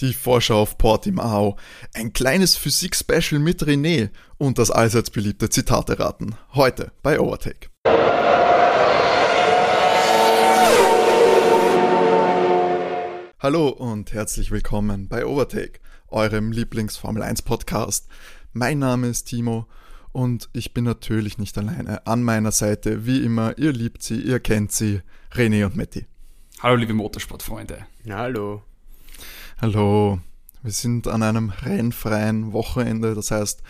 Die Vorschau auf Portimao, ein kleines Physik-Special mit René und das allseits beliebte Zitate raten. Heute bei Overtake. Hallo und herzlich willkommen bei Overtake, eurem Lieblings-Formel 1 Podcast. Mein Name ist Timo und ich bin natürlich nicht alleine. An meiner Seite, wie immer, ihr liebt sie, ihr kennt sie, René und Matti. Hallo liebe Motorsportfreunde. Hallo. Hallo, wir sind an einem rennfreien Wochenende, das heißt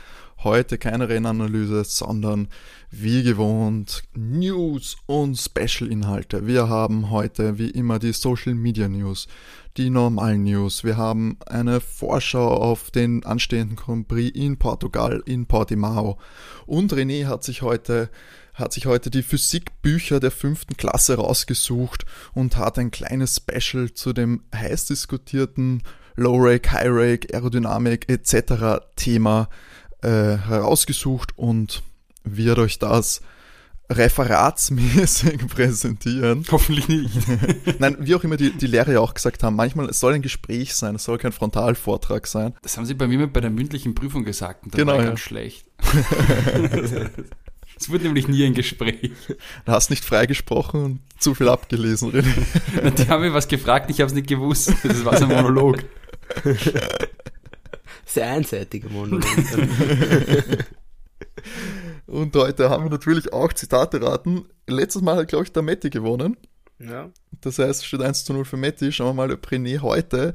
heute keine Rennanalyse, sondern wie gewohnt News und Special-Inhalte. Wir haben heute wie immer die Social Media News, die normalen News. Wir haben eine Vorschau auf den anstehenden Grand Prix in Portugal, in Portimao. Und René hat sich heute hat sich heute die Physikbücher der fünften Klasse rausgesucht und hat ein kleines Special zu dem heiß diskutierten Low Rake, High Rake, Aerodynamik etc. Thema äh, herausgesucht und wird euch das referatsmäßig präsentieren. Hoffentlich nicht. Nein, wie auch immer die, die Lehrer ja auch gesagt haben, manchmal es soll ein Gespräch sein, es soll kein Frontalvortrag sein. Das haben sie bei mir bei der mündlichen Prüfung gesagt und das Genau, war ja. ganz schlecht. Es wird nämlich nie ein Gespräch. Du hast nicht freigesprochen und zu viel abgelesen, René. Die haben mir was gefragt, ich habe es nicht gewusst. Das war so ein Monolog. Sehr einseitiger Monolog. Und heute haben wir natürlich auch Zitate raten. Letztes Mal hat, glaube ich, der Metti gewonnen. ja. Das heißt, es steht 1 zu 0 für Metti. Schauen wir mal, ob René heute.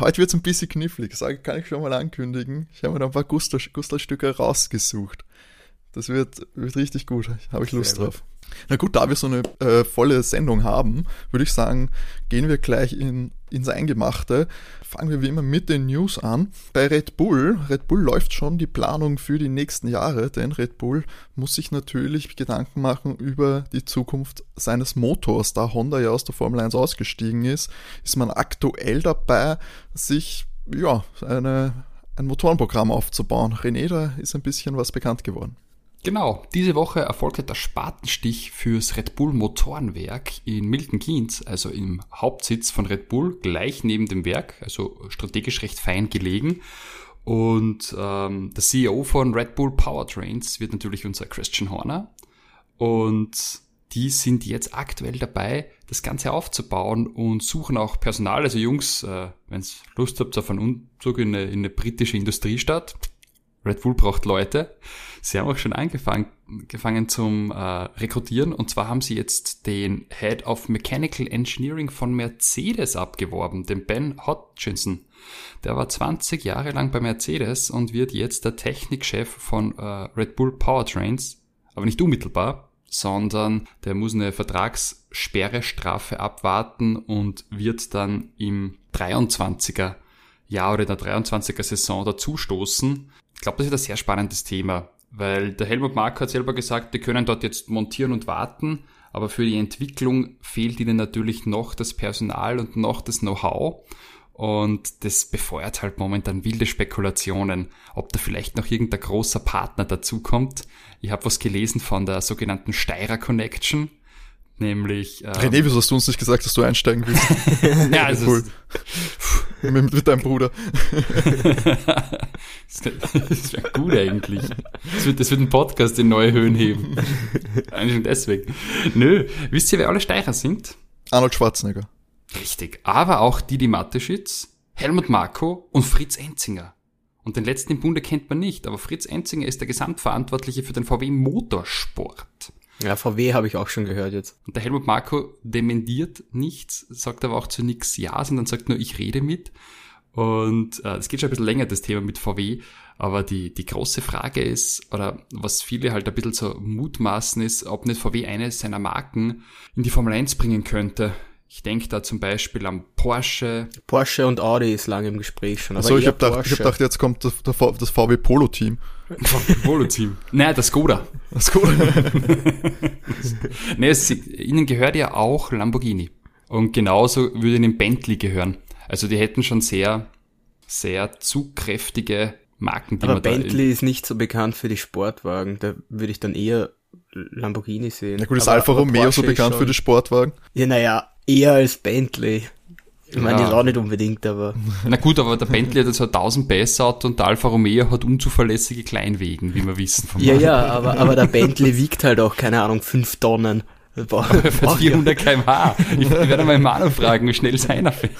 Heute wird es ein bisschen knifflig, sage, kann ich schon mal ankündigen. Ich habe mir da ein paar Gustav- Gustav-Stücke rausgesucht. Das wird, wird richtig gut. Habe ich Lust Sehr drauf. Na gut, da wir so eine äh, volle Sendung haben, würde ich sagen, gehen wir gleich in, ins Eingemachte. Fangen wir wie immer mit den News an. Bei Red Bull, Red Bull läuft schon die Planung für die nächsten Jahre, denn Red Bull muss sich natürlich Gedanken machen über die Zukunft seines Motors. Da Honda ja aus der Formel 1 ausgestiegen ist, ist man aktuell dabei, sich ja, eine, ein Motorenprogramm aufzubauen. René, da ist ein bisschen was bekannt geworden. Genau, diese Woche erfolgte der Spatenstich fürs Red Bull Motorenwerk in Milton Keynes, also im Hauptsitz von Red Bull, gleich neben dem Werk, also strategisch recht fein gelegen. Und ähm, der CEO von Red Bull Powertrains wird natürlich unser Christian Horner. Und die sind jetzt aktuell dabei, das Ganze aufzubauen und suchen auch Personal. Also Jungs, äh, wenn ihr Lust habt auf einen Umzug in eine, in eine britische Industriestadt, Red Bull braucht Leute. Sie haben auch schon angefangen zum äh, Rekrutieren und zwar haben sie jetzt den Head of Mechanical Engineering von Mercedes abgeworben, den Ben Hodgkinson. Der war 20 Jahre lang bei Mercedes und wird jetzt der Technikchef von äh, Red Bull Powertrains, aber nicht unmittelbar, sondern der muss eine Vertragssperrestrafe abwarten und wird dann im 23er Jahr oder in der 23er Saison dazustoßen. Ich glaube, das ist ein sehr spannendes Thema, weil der Helmut Marko hat selber gesagt, die können dort jetzt montieren und warten, aber für die Entwicklung fehlt ihnen natürlich noch das Personal und noch das Know-how. Und das befeuert halt momentan wilde Spekulationen, ob da vielleicht noch irgendein großer Partner dazukommt. Ich habe was gelesen von der sogenannten Steirer Connection, nämlich ähm, René, wieso hast du uns nicht gesagt, dass du einsteigen willst? ja, also Cool. mit, mit deinem Bruder. das wäre gut eigentlich. Das wird, das wird ein Podcast in neue Höhen heben. Eigentlich schon deswegen. Nö, wisst ihr, wer alle Steicher sind? Arnold Schwarzenegger. Richtig. Aber auch Didi Mateschitz, Helmut Marko und Fritz Enzinger. Und den letzten im Bunde kennt man nicht, aber Fritz Enzinger ist der Gesamtverantwortliche für den VW Motorsport. Ja, VW habe ich auch schon gehört jetzt. Und der Helmut Marko dementiert nichts, sagt aber auch zu nichts Ja, sondern sagt nur, ich rede mit. Und äh, es geht schon ein bisschen länger, das Thema mit VW. Aber die, die große Frage ist, oder was viele halt ein bisschen so mutmaßen ist, ob nicht VW eine seiner Marken in die Formel 1 bringen könnte. Ich denke da zum Beispiel an Porsche. Porsche und Audi ist lange im Gespräch schon. Aber So, ich habe gedacht, ich hab gedacht, jetzt kommt das, das VW Polo Team. Polo-Team. Nein, das Skoda. Das gut. Nee, es, ihnen gehört ja auch Lamborghini. Und genauso würde ihnen Bentley gehören. Also die hätten schon sehr, sehr zugkräftige Marken, die Aber man da Bentley ist nicht so bekannt für die Sportwagen. Da würde ich dann eher Lamborghini sehen. Na gut, ist Aber- Alfa Romeo so bekannt schon- für die Sportwagen? Ja, naja, eher als Bentley. Ich meine, Ja. das auch nicht unbedingt, aber Na gut, aber der Bentley hat jetzt ein 1000 PS Auto und der Alfa Romeo hat unzuverlässige Kleinwegen, wie wir wissen. Vom ja, ja, aber, aber der Bentley wiegt halt auch, keine Ahnung, fünf Tonnen. Ich- 400 km/h. Ich, ich werde mal Manu fragen, wie schnell seiner fährt.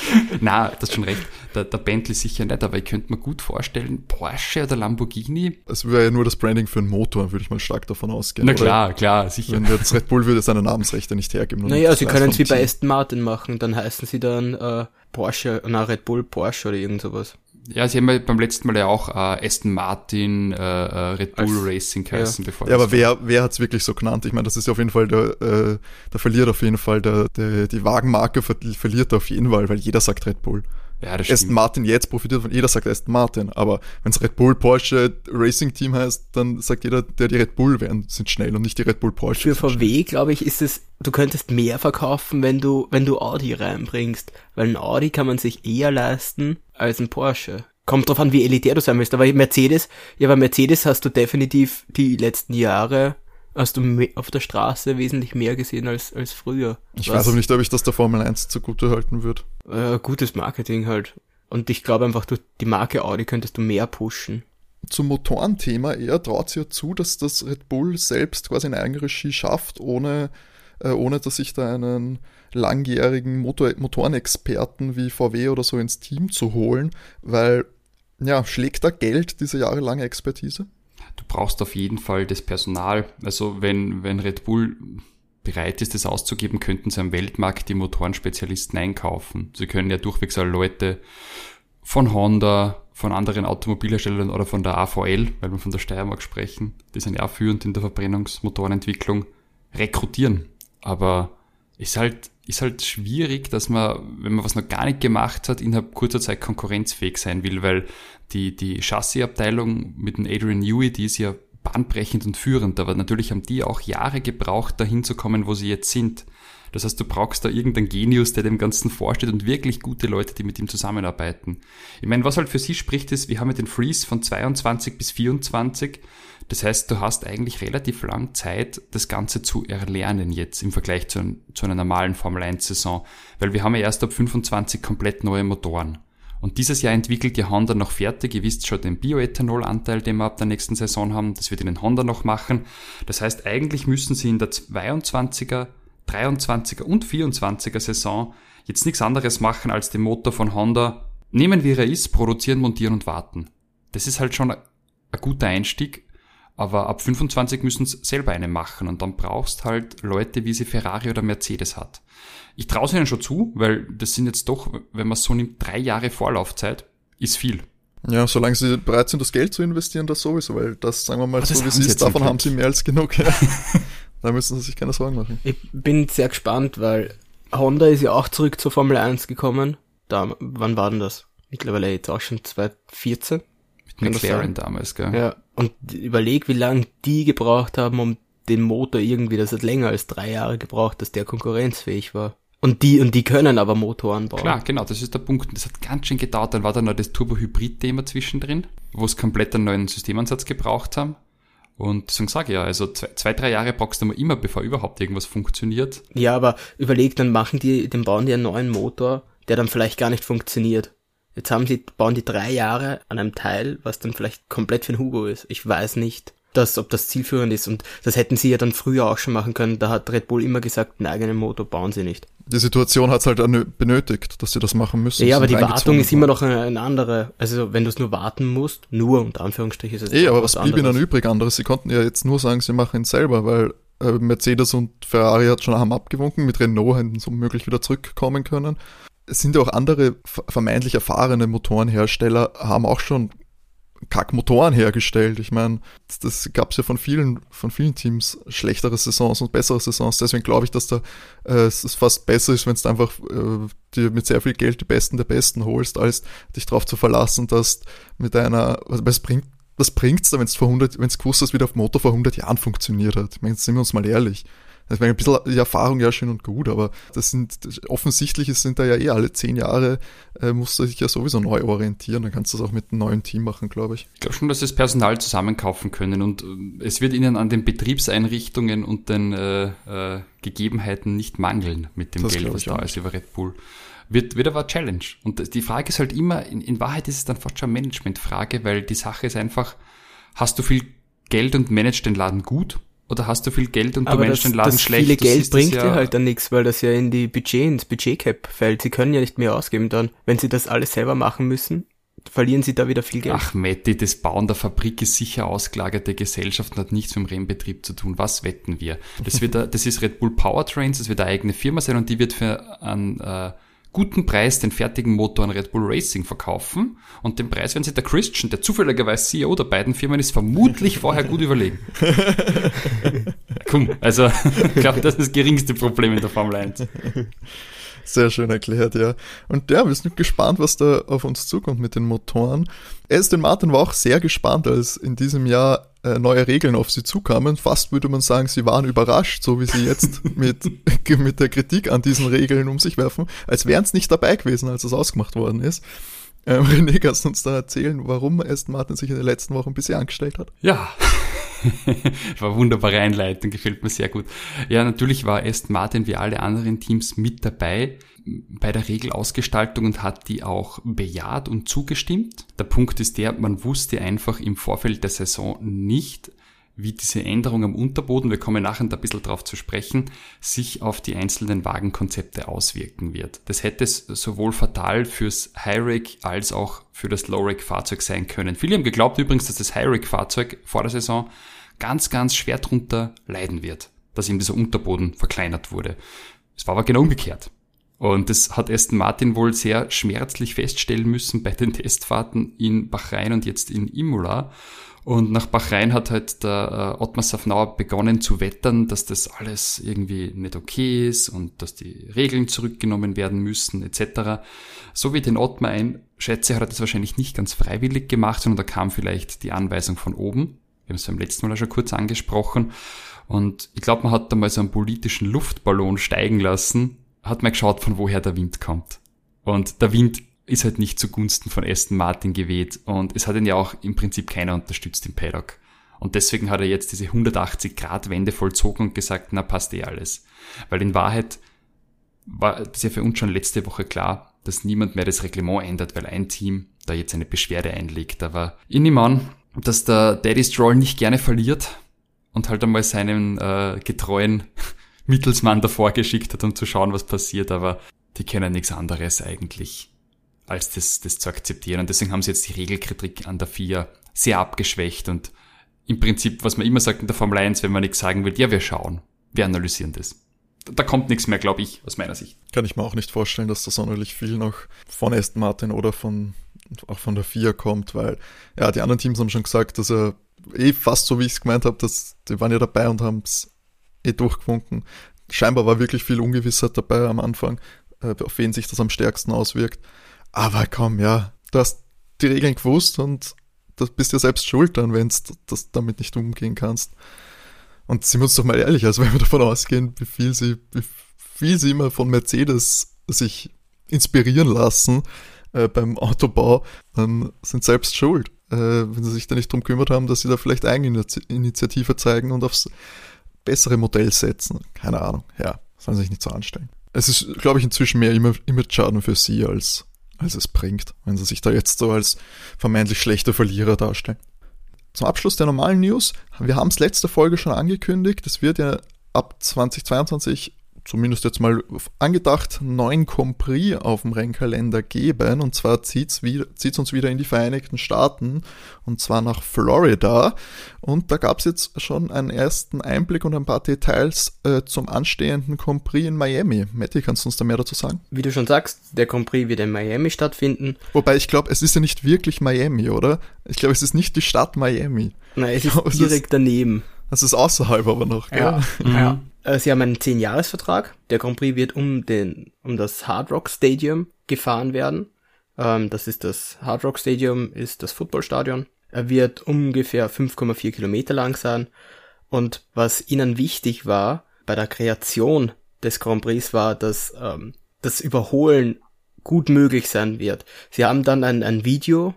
Na, das ist schon recht. Der, der Bentley sicher nicht, aber ich könnte mir gut vorstellen, Porsche oder Lamborghini. Es wäre ja nur das Branding für einen Motor, würde ich mal stark davon ausgehen. Na Oder klar, klar, sicher. Wenn jetzt Red Bull würde seine Namensrechte nicht hergeben. Naja, sie können es wie bei. Aston Martin machen, dann heißen sie dann äh, Porsche, na Red Bull Porsche oder irgend sowas. Ja, sie haben ja beim letzten Mal ja auch äh, Aston Martin, äh, äh, Red Bull Als- Racing geheißen, bevor Ja, das aber wer, wer hat's wirklich so genannt? Ich meine, das ist ja auf jeden Fall der, äh, der verliert auf jeden Fall, der, der, die Wagenmarke ver verliert auf jeden Fall, weil jeder sagt Red Bull. Ja, das Aston. Martin jetzt profitiert von, jeder sagt Aston Martin, aber wenn's Red Bull Porsche Racing Team heißt, dann sagt jeder, der die Red Bull werden, sind schnell und nicht die Red Bull Porsche. Für. VW, glaube ich, ist es, du könntest mehr verkaufen, wenn du, wenn du Audi reinbringst. Weil ein Audi kann man sich eher leisten als ein Porsche. Kommt drauf an, wie elitär du sein willst. Aber Mercedes, ja, bei Mercedes hast du definitiv die letzten Jahre, hast du auf der Straße wesentlich mehr gesehen als, als früher. Ich Was, weiß aber nicht, ob ich das der Formel 1 zugute halten würde. Äh, gutes Marketing halt. Und ich glaube einfach, durch die Marke Audi könntest du mehr pushen. Zum Motorenthema, er traut sich ja zu, dass das Red Bull selbst quasi eine Eigenregie schafft, ohne, äh, ohne dass sich da einen langjährigen Motor Motorenexperten wie VW oder so ins Team zu holen, weil, ja, schlägt da Geld, diese jahrelange Expertise? Du brauchst auf jeden Fall das Personal. Also wenn, wenn Red Bull bereit ist, das auszugeben, könnten sie am Weltmarkt die Motorenspezialisten einkaufen. Sie können ja durchwegs alle Leute von Honda, von anderen Automobilherstellern oder von der AVL, weil wir von der Steiermark sprechen, die sind ja auch führend in der Verbrennungsmotorenentwicklung, rekrutieren. Aber ist halt, ist halt schwierig, dass man, wenn man was noch gar nicht gemacht hat, innerhalb kurzer Zeit konkurrenzfähig sein will, weil die, die Chassisabteilung mit dem Adrian Newey, die ist ja bahnbrechend und führend, aber natürlich haben die auch Jahre gebraucht, dahin zu kommen, wo sie jetzt sind. Das heißt, du brauchst da irgendeinen Genius, der dem Ganzen vorsteht und wirklich gute Leute, die mit ihm zusammenarbeiten. Ich meine, was halt für sie spricht, ist, wir haben ja den Freeze von 22 bis 24. Das heißt, du hast eigentlich relativ lang Zeit, das Ganze zu erlernen jetzt im Vergleich zu, zu einer normalen Formel 1 Saison. Weil wir haben ja erst ab 25 komplett neue Motoren. Und dieses Jahr entwickelt ja Honda noch fertig. Ihr wisst schon den Bioethanolanteil, den wir ab der nächsten Saison haben. Das wird ihnen Honda noch machen. Das heißt, eigentlich müssen sie in der 22er, 23er und 24er Saison jetzt nichts anderes machen, als den Motor von Honda nehmen, wie er ist, produzieren, montieren und warten. Das ist halt schon ein guter Einstieg. Aber ab 25 müssen sie selber einen machen und dann brauchst halt Leute, wie sie Ferrari oder Mercedes hat. Ich traue es ihnen schon zu, weil das sind jetzt doch, wenn man es so nimmt, drei Jahre Vorlaufzeit, ist viel. Ja, solange sie bereit sind, das Geld zu investieren, das sowieso, weil das, sagen wir mal, Aber so wie es sie ist, davon haben sie mehr als genug. Ja. da müssen sie sich keine Sorgen machen. Ich bin sehr gespannt, weil Honda ist ja auch zurück zur Formel 1 gekommen. Da, wann war denn das? Mittlerweile jetzt auch schon 2014. Mit McLaren damals, gell? Ja. Und überleg, wie lange die gebraucht haben, um den Motor irgendwie, das hat länger als drei Jahre gebraucht, dass der konkurrenzfähig war. Und die, und die können aber Motoren bauen. Klar, genau, das ist der Punkt. Das hat ganz schön gedauert. Dann war da noch das Turbo-Hybrid-Thema zwischendrin, wo es komplett einen neuen Systemansatz gebraucht haben. Und deswegen sage ich ja, also zwei, zwei, drei Jahre brauchst du mal immer, bevor überhaupt irgendwas funktioniert. Ja, aber überleg, dann machen die, dann bauen die einen neuen Motor, der dann vielleicht gar nicht funktioniert. Jetzt haben sie, bauen die drei Jahre an einem Teil, was dann vielleicht komplett für den Hugo ist. Ich weiß nicht, dass, ob das zielführend ist. Und das hätten sie ja dann früher auch schon machen können. Da hat Red Bull immer gesagt, einen eigenen Motor bauen sie nicht. Die Situation hat es halt benötigt, dass sie das machen müssen. Ja, aber die Wartung ist immer noch eine, eine andere. Also wenn du es nur warten musst, nur unter Anführungsstrichen ist es Eh, aber was blieb ihnen anderes. übrig anderes? Sie konnten ja jetzt nur sagen, sie machen es selber, weil äh, Mercedes und Ferrari hat schon haben abgewunken, mit Renault hätten sie womöglich wieder zurückkommen können. Es sind ja auch andere ver- vermeintlich erfahrene Motorenhersteller, haben auch schon Kackmotoren hergestellt. Ich meine, das, das gab es ja von vielen, von vielen Teams schlechtere Saisons und bessere Saisons. Deswegen glaube ich, dass da äh, es fast besser ist, wenn du einfach äh, dir mit sehr viel Geld die Besten der Besten holst, als dich darauf zu verlassen, dass mit einer, was was bringt was bringt's da, wenn es vor 100, wenn es gewusst hast, wie der Motor vor 100 Jahren funktioniert hat? Ich meine, sind wir uns mal ehrlich. Das wäre ein bisschen die Erfahrung ja schön und gut, aber das sind offensichtlich sind da ja eh alle zehn Jahre, äh, musst du dich ja sowieso neu orientieren. Dann kannst du das auch mit einem neuen Team machen, glaube ich. Ich glaube schon, dass sie das Personal zusammenkaufen können und äh, es wird ihnen an den Betriebseinrichtungen und den äh, äh, Gegebenheiten nicht mangeln mit dem das Geld, was da ist über Red Bull wird, wird aber eine Challenge. Und die Frage ist halt immer, in, in Wahrheit ist es dann fast schon eine Managementfrage, weil die Sache ist einfach, hast du viel Geld und managst den Laden gut? Oder hast du viel Geld und aber du managst den Laden das schlecht? Viele Geld bringt ja dir halt dann nichts, weil das ja in die Budget, ins Budgetcap fällt. Sie können ja nicht mehr ausgeben dann. Wenn sie das alles selber machen müssen, verlieren sie da wieder viel Geld. Ach, Matti, das Bauen der Fabrik ist sicher ausgelagerte Gesellschaft und hat nichts mit dem Rennbetrieb zu tun. Was wetten wir? Das wird, das ist Red Bull Powertrains, das wird eine eigene Firma sein und die wird für einen äh, guten Preis den fertigen Motor an Red Bull Racing verkaufen und den Preis werden sich der Christian, der zufälligerweise CEO der beiden Firmen ist, vermutlich vorher gut überlegen. Komm, also ich glaube, das ist das geringste Problem in der Formel 1. Sehr schön erklärt, ja. Und ja, wir sind gespannt, was da auf uns zukommt mit den Motoren. Aston Martin war auch sehr gespannt, als in diesem Jahr äh, neue Regeln auf sie zukamen. Fast würde man sagen, sie waren überrascht, so wie sie jetzt mit, mit der Kritik an diesen Regeln um sich werfen, als wären es nicht dabei gewesen, als es ausgemacht worden ist. Ähm, René, kannst du uns da erzählen, warum Aston Martin sich in den letzten Wochen ein bisschen angestellt hat? Ja, war wunderbare Einleitung, gefällt mir sehr gut. Ja, natürlich war Aston Martin wie alle anderen Teams mit dabei bei der Regelausgestaltung und hat die auch bejaht und zugestimmt. Der Punkt ist der, man wusste einfach im Vorfeld der Saison nicht, wie diese Änderung am Unterboden, wir kommen nachher da ein bisschen drauf zu sprechen, sich auf die einzelnen Wagenkonzepte auswirken wird. Das hätte sowohl fatal fürs High-Rig als auch für das Low-Rig-Fahrzeug sein können. Viele haben geglaubt übrigens, dass das High-Rig-Fahrzeug vor der Saison ganz, ganz schwer drunter leiden wird, dass ihm dieser Unterboden verkleinert wurde. Es war aber genau umgekehrt. Und das hat Aston Martin wohl sehr schmerzlich feststellen müssen bei den Testfahrten in Bahrain und jetzt in Imola. Und nach Bahrain hat halt der äh, Ottmar Safnauer begonnen zu wettern, dass das alles irgendwie nicht okay ist und dass die Regeln zurückgenommen werden müssen etc. So wie den Ottmar einschätze, hat er das wahrscheinlich nicht ganz freiwillig gemacht, sondern da kam vielleicht die Anweisung von oben. Wir haben es beim letzten Mal auch schon kurz angesprochen. Und ich glaube, man hat da mal so einen politischen Luftballon steigen lassen, hat mal geschaut, von woher der Wind kommt. Und der Wind ist halt nicht zugunsten von Aston Martin geweht und es hat ihn ja auch im Prinzip keiner unterstützt im Paddock. Und deswegen hat er jetzt diese 180-Grad-Wende vollzogen und gesagt, na passt eh alles. Weil in Wahrheit war das ja für uns schon letzte Woche klar, dass niemand mehr das Reglement ändert, weil ein Team da jetzt eine Beschwerde einlegt. Aber ich nehme an, dass der Daddy Stroll nicht gerne verliert und halt einmal seinen äh, getreuen Mittelsmann davor geschickt hat, um zu schauen, was passiert. Aber die kennen nichts anderes eigentlich als das, das zu akzeptieren. Und deswegen haben sie jetzt die Regelkritik an der FIA sehr abgeschwächt und im Prinzip, was man immer sagt in der Formel 1, wenn man nichts sagen will, ja, wir schauen, wir analysieren das. Da kommt nichts mehr, glaube ich, aus meiner Sicht. Kann ich mir auch nicht vorstellen, dass da sonderlich viel noch von Aston Martin oder von, auch von der FIA kommt, weil, ja, die anderen Teams haben schon gesagt, dass er eh fast so, wie ich es gemeint habe, dass die waren ja dabei und haben es eh durchgewunken. Scheinbar war wirklich viel Ungewissheit dabei am Anfang, äh, auf wen sich das am stärksten auswirkt. Aber komm, ja, du hast die Regeln gewusst und du bist ja selbst schuld dann, wenn du damit nicht umgehen kannst. Und sind wir uns doch mal ehrlich, also wenn wir davon ausgehen, wie viel sie, wie viel sie immer von Mercedes sich inspirieren lassen äh, beim Autobau, dann sind selbst schuld. Äh, wenn sie sich da nicht drum kümmert haben, dass sie da vielleicht Eigeninitiative zeigen und aufs bessere Modell setzen. Keine Ahnung, ja, sollen sich nicht so anstellen. Es ist, glaube ich, inzwischen mehr Image-Schaden für sie als als es bringt, wenn sie sich da jetzt so als vermeintlich schlechter Verlierer darstellen. Zum Abschluss der normalen News. Wir haben es letzte Folge schon angekündigt. Es wird ja ab 2022 zumindest jetzt mal angedacht, neuen Compris auf dem Rennkalender geben. Und zwar zieht's wieder, zieht's uns wieder in die Vereinigten Staaten und zwar nach Florida. Und da gab's jetzt schon einen ersten Einblick und ein paar Details äh, zum anstehenden Compris in Miami. Matti, kannst du uns da mehr dazu sagen? Wie du schon sagst, der Compris wird in Miami stattfinden. Wobei ich glaube, es ist ja nicht wirklich Miami, oder? Ich glaube, es ist nicht die Stadt Miami. Nein, es ist glaub, direkt es ist, daneben. Es ist außerhalb aber noch, gell? Ja, mhm. ja. Äh, sie haben einen 10-Jahres-Vertrag. Der Grand Prix wird um den, um das Hard Rock Stadium gefahren werden. Ähm, das ist das Hard Rock Stadium, ist das Footballstadion. Er wird ungefähr 5,4 Kilometer lang sein. Und was ihnen wichtig war, bei der Kreation des Grand Prix war, dass ähm, das Überholen gut möglich sein wird. Sie haben dann ein, ein Video,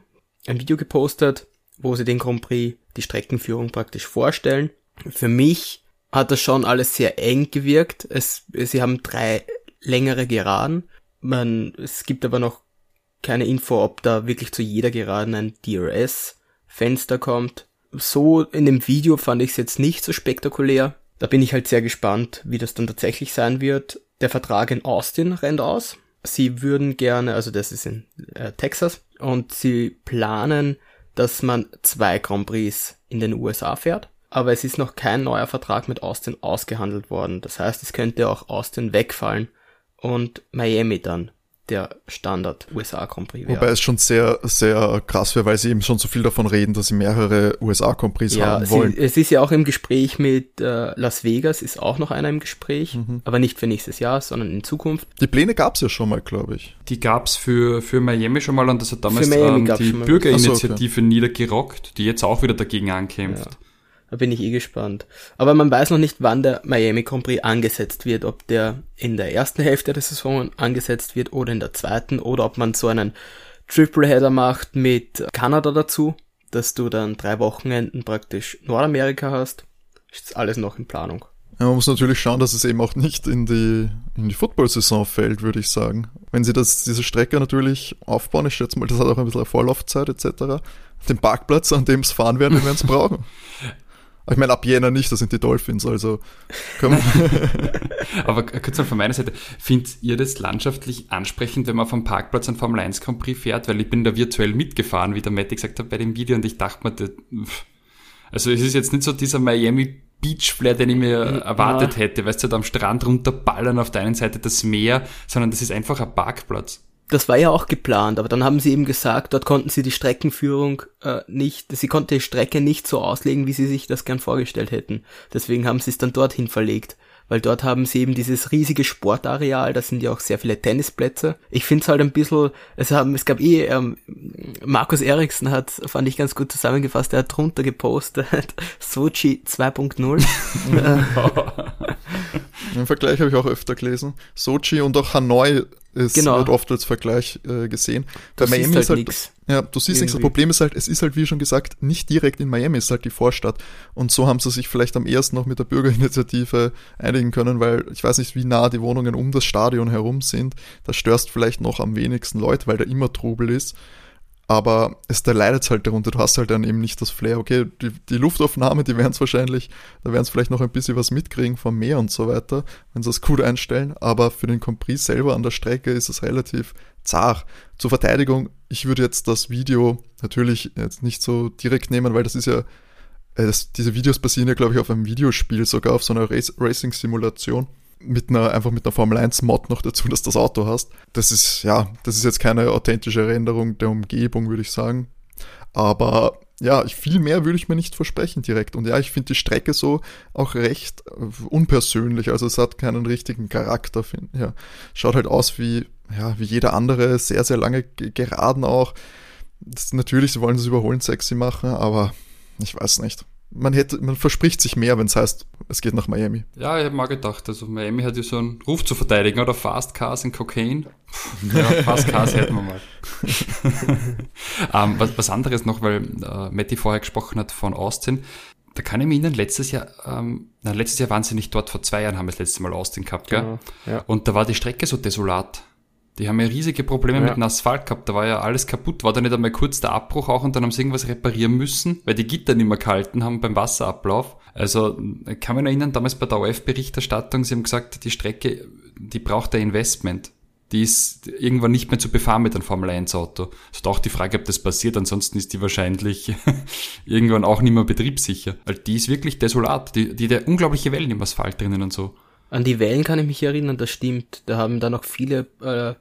ein Video gepostet, wo sie den Grand Prix, die Streckenführung praktisch vorstellen. Für mich hat das schon alles sehr eng gewirkt. Es, sie haben drei längere Geraden. Man, es gibt aber noch keine Info, ob da wirklich zu jeder Geraden ein DRS-Fenster kommt. So in dem Video fand ich es jetzt nicht so spektakulär. Da bin ich halt sehr gespannt, wie das dann tatsächlich sein wird. Der Vertrag in Austin rennt aus. Sie würden gerne, also das ist in äh, Texas, und sie planen, dass man zwei Grand Prix in den USA fährt. Aber es ist noch kein neuer Vertrag mit Austin ausgehandelt worden. Das heißt, es könnte auch Austin wegfallen und Miami dann der Standard USA Grand Prix wäre. Wobei es schon sehr, sehr krass wäre, weil sie eben schon so viel davon reden, dass sie mehrere USA Grand Prix ja, haben wollen. Sie, es ist ja auch im Gespräch mit äh, Las Vegas, ist auch noch einer im Gespräch, mhm. aber nicht für nächstes Jahr, sondern in Zukunft. Die Pläne gab es ja schon mal, glaube ich. Die gab es für, für Miami schon mal und das hat damals ähm, die Bürgerinitiative so, okay. niedergerockt, die jetzt auch wieder dagegen ankämpft. Ja. Da bin ich eh gespannt. Aber man weiß noch nicht, wann der Miami Grand Prix angesetzt wird, ob der in der ersten Hälfte der Saison angesetzt wird oder in der zweiten oder ob man so einen Tripleheader macht mit Kanada dazu, dass du dann drei Wochenenden praktisch Nordamerika hast. Ist alles noch in Planung. Ja, man muss natürlich schauen, dass es eben auch nicht in die, in die Football-Saison fällt, würde ich sagen. Wenn sie das, diese Strecke natürlich aufbauen, ich schätze mal, das hat auch ein bisschen Vorlaufzeit etc., den Parkplatz, an dem es fahren werden, werden es brauchen. Ich meine, ab Jänner nicht, das sind die Dolphins, also. Aber kurz mal von meiner Seite, findet ihr das landschaftlich ansprechend, wenn man vom Parkplatz an Formel 1 Grand Prix fährt? Weil ich bin da virtuell mitgefahren, wie der Matti gesagt hat bei dem Video, und ich dachte mir, das, also es ist jetzt nicht so dieser Miami Beach Flair, den ich mir hm, erwartet ja. hätte, weißt du, da am Strand runterballern auf der einen Seite das Meer, sondern das ist einfach ein Parkplatz das war ja auch geplant, aber dann haben sie eben gesagt, dort konnten sie die Streckenführung äh, nicht, sie konnte die Strecke nicht so auslegen, wie sie sich das gern vorgestellt hätten. Deswegen haben sie es dann dorthin verlegt, weil dort haben sie eben dieses riesige Sportareal, da sind ja auch sehr viele Tennisplätze. Ich finde es halt ein bisschen, es, haben, es gab eh, ähm, Markus Eriksen hat, fand ich ganz gut zusammengefasst, er hat drunter gepostet, Sochi 2.0. Den Vergleich habe ich auch öfter gelesen. Sochi und auch Hanoi ist genau. wird oft als Vergleich äh, gesehen. Bei du Miami ist halt, nix. Ja, du siehst nichts. Das Problem ist halt, es ist halt, wie schon gesagt, nicht direkt in Miami, es ist halt die Vorstadt. Und so haben sie sich vielleicht am ersten noch mit der Bürgerinitiative einigen können, weil ich weiß nicht, wie nah die Wohnungen um das Stadion herum sind. Da störst vielleicht noch am wenigsten Leute, weil da immer Trubel ist aber es, da leidet halt darunter. Du hast halt dann eben nicht das Flair. Okay, die, die Luftaufnahme, die werden es wahrscheinlich, da werden es vielleicht noch ein bisschen was mitkriegen vom Meer und so weiter, wenn sie das gut einstellen, aber für den Compris selber an der Strecke ist es relativ zart. Zur Verteidigung, ich würde jetzt das Video natürlich jetzt nicht so direkt nehmen, weil das ist ja, äh, das, diese Videos basieren ja, glaube ich, auf einem Videospiel, sogar auf so einer Racing-Simulation mit einer, einfach mit einer Formel 1 Mod noch dazu, dass du das Auto hast. Das ist, ja, das ist jetzt keine authentische Änderung der Umgebung, würde ich sagen. Aber ja, viel mehr würde ich mir nicht versprechen direkt. Und ja, ich finde die Strecke so auch recht äh, unpersönlich. Also es hat keinen richtigen Charakter. Find, ja, schaut halt aus wie, ja, wie jeder andere, sehr, sehr lange Geraden auch. Das, natürlich, sie wollen das überholen sexy machen, aber ich weiß nicht man hätte, man verspricht sich mehr, wenn es heißt, es geht nach Miami. Ja, ich habe mal gedacht, also Miami hat ja so einen Ruf zu verteidigen, oder Fast Cars and Cocaine. Ja, Fast Cars hätten wir mal. ähm, was, was anderes noch, weil äh, Matti vorher gesprochen hat von Austin. Da kann ich mich erinnern, letztes Jahr, ähm, na, letztes Jahr waren sie nicht dort, vor zwei Jahren haben wir das letzte Mal Austin gehabt, gell? Genau, ja. Und da war die Strecke so desolat. Die haben ja riesige Probleme ja. mit dem Asphalt gehabt. Da war ja alles kaputt. War da nicht einmal kurz der Abbruch auch und dann haben sie irgendwas reparieren müssen, weil die Gitter nicht mehr gehalten haben beim Wasserablauf. Also ich kann mich noch erinnern, damals bei der OF-Berichterstattung, sie haben gesagt, die Strecke, die braucht ein Investment. Die ist irgendwann nicht mehr zu befahren mit einem Formel-1-Auto. Es ist auch die Frage, ob das passiert. Ansonsten ist die wahrscheinlich irgendwann auch nicht mehr betriebssicher. Weil die ist wirklich desolat. Die, die hat unglaubliche Wellen im Asphalt drinnen und so. An die Wellen kann ich mich erinnern, das stimmt. Da haben dann noch viele, äh,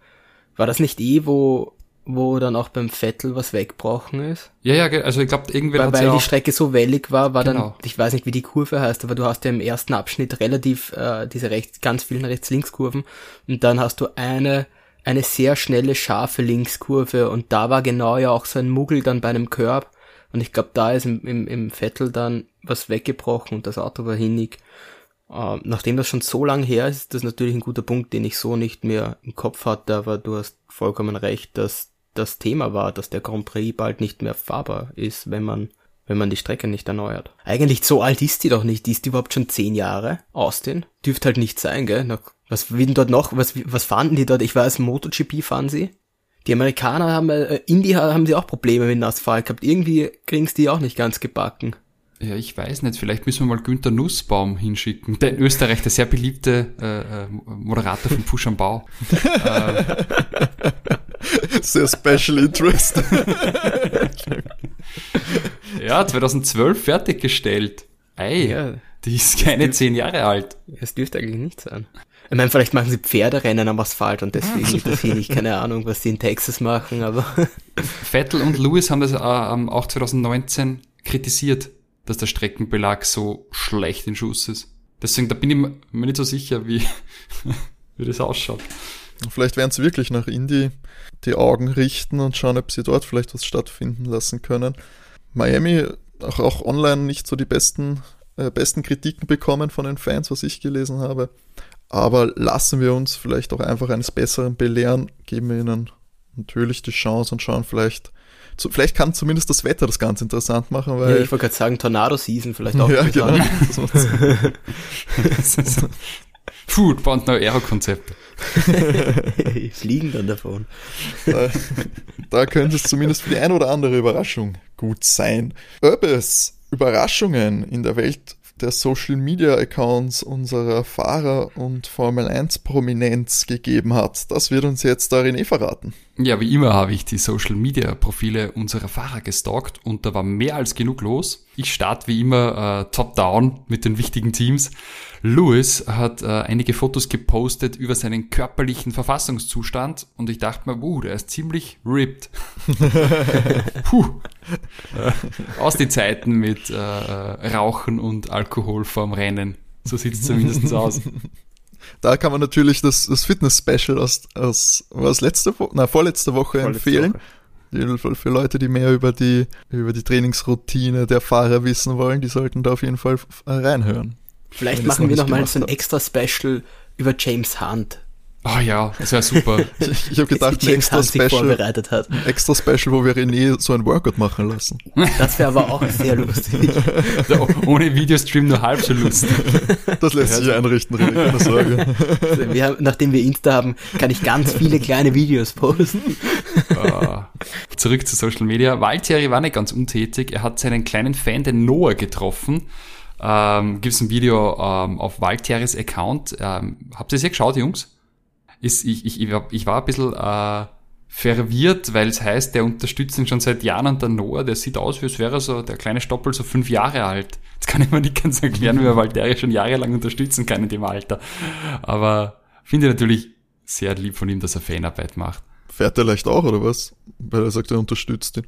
war das nicht eh, wo, wo dann auch beim Vettel was weggebrochen ist? Ja, ja, also ich glaube, irgendwie Weil, weil die Strecke so wellig war, war genau. dann, ich weiß nicht, wie die Kurve heißt, aber du hast ja im ersten Abschnitt relativ äh, diese rechts, ganz vielen Rechts-Links-Kurven und dann hast du eine, eine sehr schnelle, scharfe Linkskurve und da war genau ja auch so ein Muggel dann bei einem Curb und ich glaube, da ist im, im, im Vettel dann was weggebrochen und das Auto war hinnig. Äh, nachdem das schon so lang her ist, ist das natürlich ein guter Punkt, den ich so nicht mehr im Kopf hatte, aber du hast vollkommen recht, dass das Thema war, dass der Grand Prix bald nicht mehr fahrbar ist, wenn man wenn man die Strecke nicht erneuert. Eigentlich so alt ist die doch nicht. Die ist die überhaupt schon zehn Jahre. Austin. Dürfte halt nicht sein, gell? Was will dort noch? Was, was fahren die dort? Ich weiß, MotoGP fahren sie. Die Amerikaner haben, äh, Indie haben sie auch Probleme mit dem Asphalt gehabt. Irgendwie kriegen's die auch nicht ganz gebacken. Ja, ich weiß nicht, vielleicht müssen wir mal Günther Nussbaum hinschicken. Der in Österreich, der sehr beliebte äh, äh Moderator von Push am Bau. äh, sehr special interest. ja, 2012 fertiggestellt. Ey, ja, die ist keine zehn Jahre alt. Das dürfte eigentlich nicht sein. Ich meine, vielleicht machen sie Pferderennen am Asphalt und deswegen interessiert ich keine Ahnung, was die in Texas machen, aber. Vettel und Lewis haben das äh, auch 2019 kritisiert, dass der Streckenbelag so schlecht in Schuss ist. Deswegen, da bin ich mir nicht so sicher, wie, wie das ausschaut. Vielleicht werden sie wirklich nach Indy die Augen richten und schauen, ob sie dort vielleicht was stattfinden lassen können. Miami auch, auch online nicht so die besten, äh, besten Kritiken bekommen von den Fans, was ich gelesen habe. Aber lassen wir uns vielleicht auch einfach eines Besseren belehren, geben wir ihnen natürlich die Chance und schauen vielleicht, so, vielleicht kann zumindest das Wetter das ganz interessant machen, weil. Ja, ich wollte gerade sagen, Tornado-Season vielleicht auch. Ja, genau. Food baut neue Aero-Konzepte. Fliegen dann davon. Da, da könnte es zumindest für die eine oder andere Überraschung gut sein. Ob es Überraschungen in der Welt der Social Media Accounts unserer Fahrer und Formel 1 Prominenz gegeben hat. Das wird uns jetzt darin eh verraten. Ja, wie immer habe ich die Social Media Profile unserer Fahrer gestalkt und da war mehr als genug los. Ich starte wie immer äh, top-down mit den wichtigen Teams. Lewis hat äh, einige Fotos gepostet über seinen körperlichen Verfassungszustand und ich dachte mir, uh, der ist ziemlich ripped. Puh. Aus den Zeiten mit äh, Rauchen und Alkohol vorm Rennen. So sieht es zumindest aus. Da kann man natürlich das, das Fitness-Special aus, aus was letzte Woche, na, vorletzte Woche vorletzte empfehlen. Woche. Für Leute, die mehr über die, über die Trainingsroutine der Fahrer wissen wollen, die sollten da auf jeden Fall reinhören. Vielleicht machen wir nochmal so ein extra Special über James Hunt. Oh ja, das wäre super. ich ich habe gedacht, ein extra Special, vorbereitet hat. ein extra Special, wo wir René so ein Workout machen lassen. Das wäre aber auch sehr lustig. ohne Videostream nur halb so lustig. Das lässt sich einrichten, René, keine Sorge. Also wir nachdem wir Insta haben, kann ich ganz viele kleine Videos posten. Oh. Zurück zu Social Media. Valtteri war nicht ganz untätig. Er hat seinen kleinen Fan, den Noah, getroffen ähm, gibt es ein Video ähm, auf Valtieres Account. Ähm, habt ihr es ja geschaut, Jungs? Ist, ich, ich, ich, war, ein bisschen äh, verwirrt, weil es heißt, der unterstützt ihn schon seit Jahren und der Noah, der sieht aus, wie es wäre so der kleine Stoppel so fünf Jahre alt. Jetzt kann ich mir nicht ganz erklären, wie er Valtteri schon jahrelang unterstützen kann in dem Alter. Aber finde ich natürlich sehr lieb von ihm, dass er Fanarbeit macht. Fährt er leicht auch, oder was? Weil er sagt, er unterstützt ihn.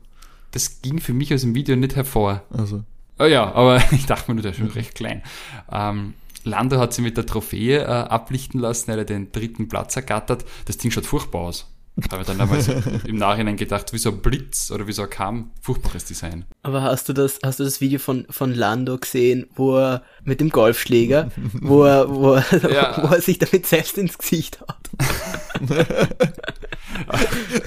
Das ging für mich aus dem Video nicht hervor. Also. Oh ja, aber ich dachte mir nur, der ist schon recht klein. Ähm, Lando hat sie mit der Trophäe äh, ablichten lassen, er hat den dritten Platz ergattert. Das Ding schaut furchtbar aus. Habe dann damals im Nachhinein gedacht, wie so ein Blitz oder wie so ein Kamm, furchtbares Design. Aber hast du das, hast du das Video von, von Lando gesehen, wo er mit dem Golfschläger, wo er, wo er, ja. wo er sich damit selbst ins Gesicht haut?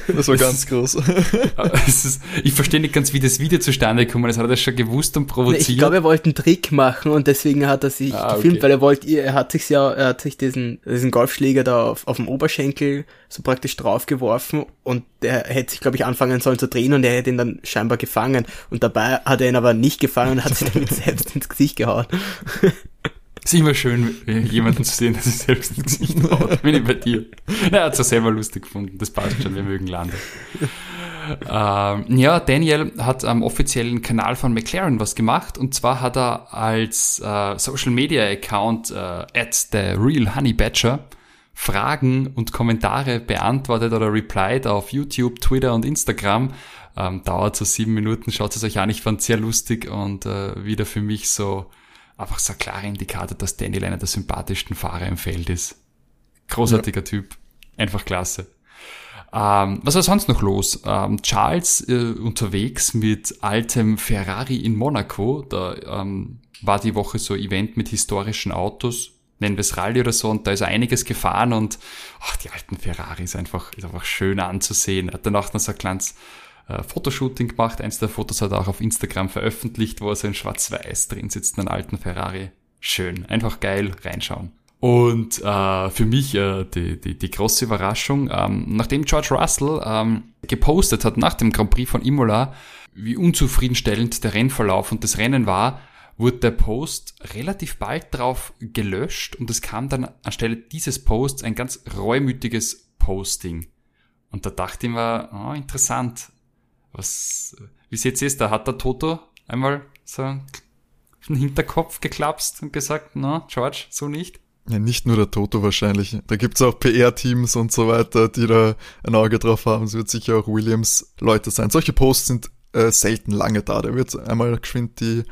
Das war ganz groß. Ist, ich verstehe nicht ganz, wie das Video zustande gekommen ist. Hat er das schon gewusst und provoziert? Ich glaube, er wollte einen Trick machen und deswegen hat er sich ah, gefilmt, okay. weil er wollte, er hat sich ja, er hat sich diesen, diesen Golfschläger da auf, auf dem Oberschenkel so praktisch draufgeworfen und der hätte sich, glaube ich, anfangen sollen zu drehen und er hätte ihn dann scheinbar gefangen. Und dabei hat er ihn aber nicht gefangen und hat sich damit selbst ins Gesicht gehauen. Ist immer schön, jemanden zu sehen, der sich selbst ins Gesicht haut. Bin ich bei dir. Er hat es ja selber lustig gefunden. Das passt schon, wir mögen Lande. Ähm, ja, Daniel hat am offiziellen Kanal von McLaren was gemacht und zwar hat er als äh, Social Media Account äh, at the Real Honey Badger Fragen und Kommentare beantwortet oder replied auf YouTube, Twitter und Instagram. Ähm, dauert so sieben Minuten, schaut es euch an. Ich fand sehr lustig und äh, wieder für mich so einfach so ein klarer Indikator, dass Daniel einer der sympathischsten Fahrer im Feld ist. Großartiger ja. Typ. Einfach klasse. Ähm, was war sonst noch los? Ähm, Charles äh, unterwegs mit altem Ferrari in Monaco. Da ähm, war die Woche so Event mit historischen Autos, nennen wir es Rallye oder so, und da ist er einiges gefahren und ach, die alten Ferraris einfach, ist einfach schön anzusehen. Er hat danach noch so ein kleines äh, Fotoshooting gemacht. Eins der Fotos hat er auch auf Instagram veröffentlicht, wo er so in schwarz-weiß drin sitzt, einen alten Ferrari. Schön, einfach geil, reinschauen. Und äh, für mich äh, die, die, die große Überraschung, ähm, nachdem George Russell ähm, gepostet hat nach dem Grand Prix von Imola, wie unzufriedenstellend der Rennverlauf und das Rennen war, wurde der Post relativ bald drauf gelöscht und es kam dann anstelle dieses Posts ein ganz reumütiges Posting. Und da dachte ich mir, oh, interessant. Was, wie seht ihr es? Da hat der Toto einmal so einen Hinterkopf geklapst und gesagt, na, George, so nicht. Ja, nicht nur der Toto wahrscheinlich. Da gibt's auch PR-Teams und so weiter, die da ein Auge drauf haben. Es wird sicher auch Williams Leute sein. Solche Posts sind äh, selten lange da. Da wird einmal geschwind die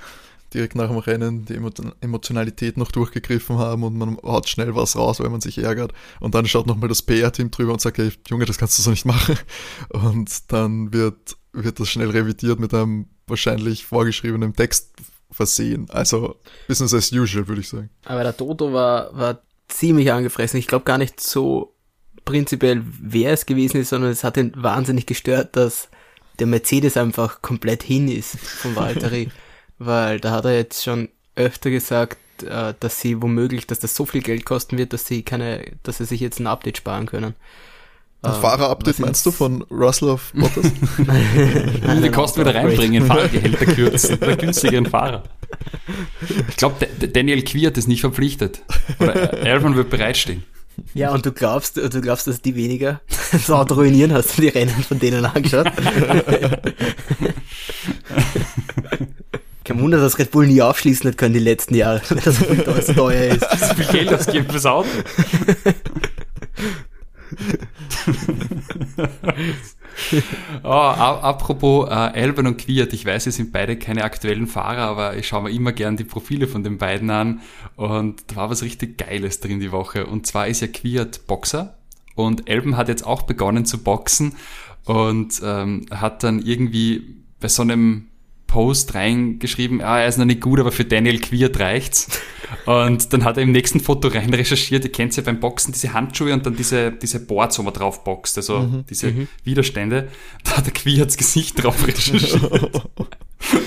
direkt nach dem Rennen die Emotionalität noch durchgegriffen haben und man haut schnell was raus, weil man sich ärgert. Und dann schaut nochmal das PR-Team drüber und sagt, hey, Junge, das kannst du so nicht machen. Und dann wird, wird das schnell revidiert mit einem wahrscheinlich vorgeschriebenen Text versehen. Also Business as usual, würde ich sagen. Aber der Toto war, war ziemlich angefressen. Ich glaube gar nicht so prinzipiell, wer es gewesen ist, sondern es hat ihn wahnsinnig gestört, dass der Mercedes einfach komplett hin ist von Valtteri. weil da hat er jetzt schon öfter gesagt, äh, dass sie womöglich, dass das so viel Geld kosten wird, dass sie keine, dass sie sich jetzt ein Update sparen können. Ein äh, Fahrer-Update meinst du von Russell auf Bottas? Die Kosten wieder reinbringen, Fahrergehälter kürzen, bei günstigeren Fahrer. Ich glaube, Daniel Quiert ist nicht verpflichtet. Oder Elfman wird bereitstehen. Ja, und du glaubst, du glaubst, dass die weniger das Auto ruinieren? Hast du die Rennen von denen angeschaut? Kein Wunder, dass Red Bull nie aufschließen hat können die letzten Jahre, weil das so teuer ist. So viel Geld ausgeben fürs Auto. oh, apropos äh, Elben und Quiert, ich weiß, sie sind beide keine aktuellen Fahrer, aber ich schaue mir immer gern die Profile von den beiden an und da war was richtig Geiles drin die Woche. Und zwar ist ja Quiert Boxer und Elben hat jetzt auch begonnen zu boxen und ähm, hat dann irgendwie bei so einem Post reingeschrieben, ah, er ist noch nicht gut, aber für Daniel Quiert reicht's. Und dann hat er im nächsten Foto rein recherchiert, ihr kennt ja beim Boxen diese Handschuhe und dann diese, diese Boards, wo man drauf boxt, also mhm. diese mhm. Widerstände. Da hat der Quierts Gesicht drauf recherchiert.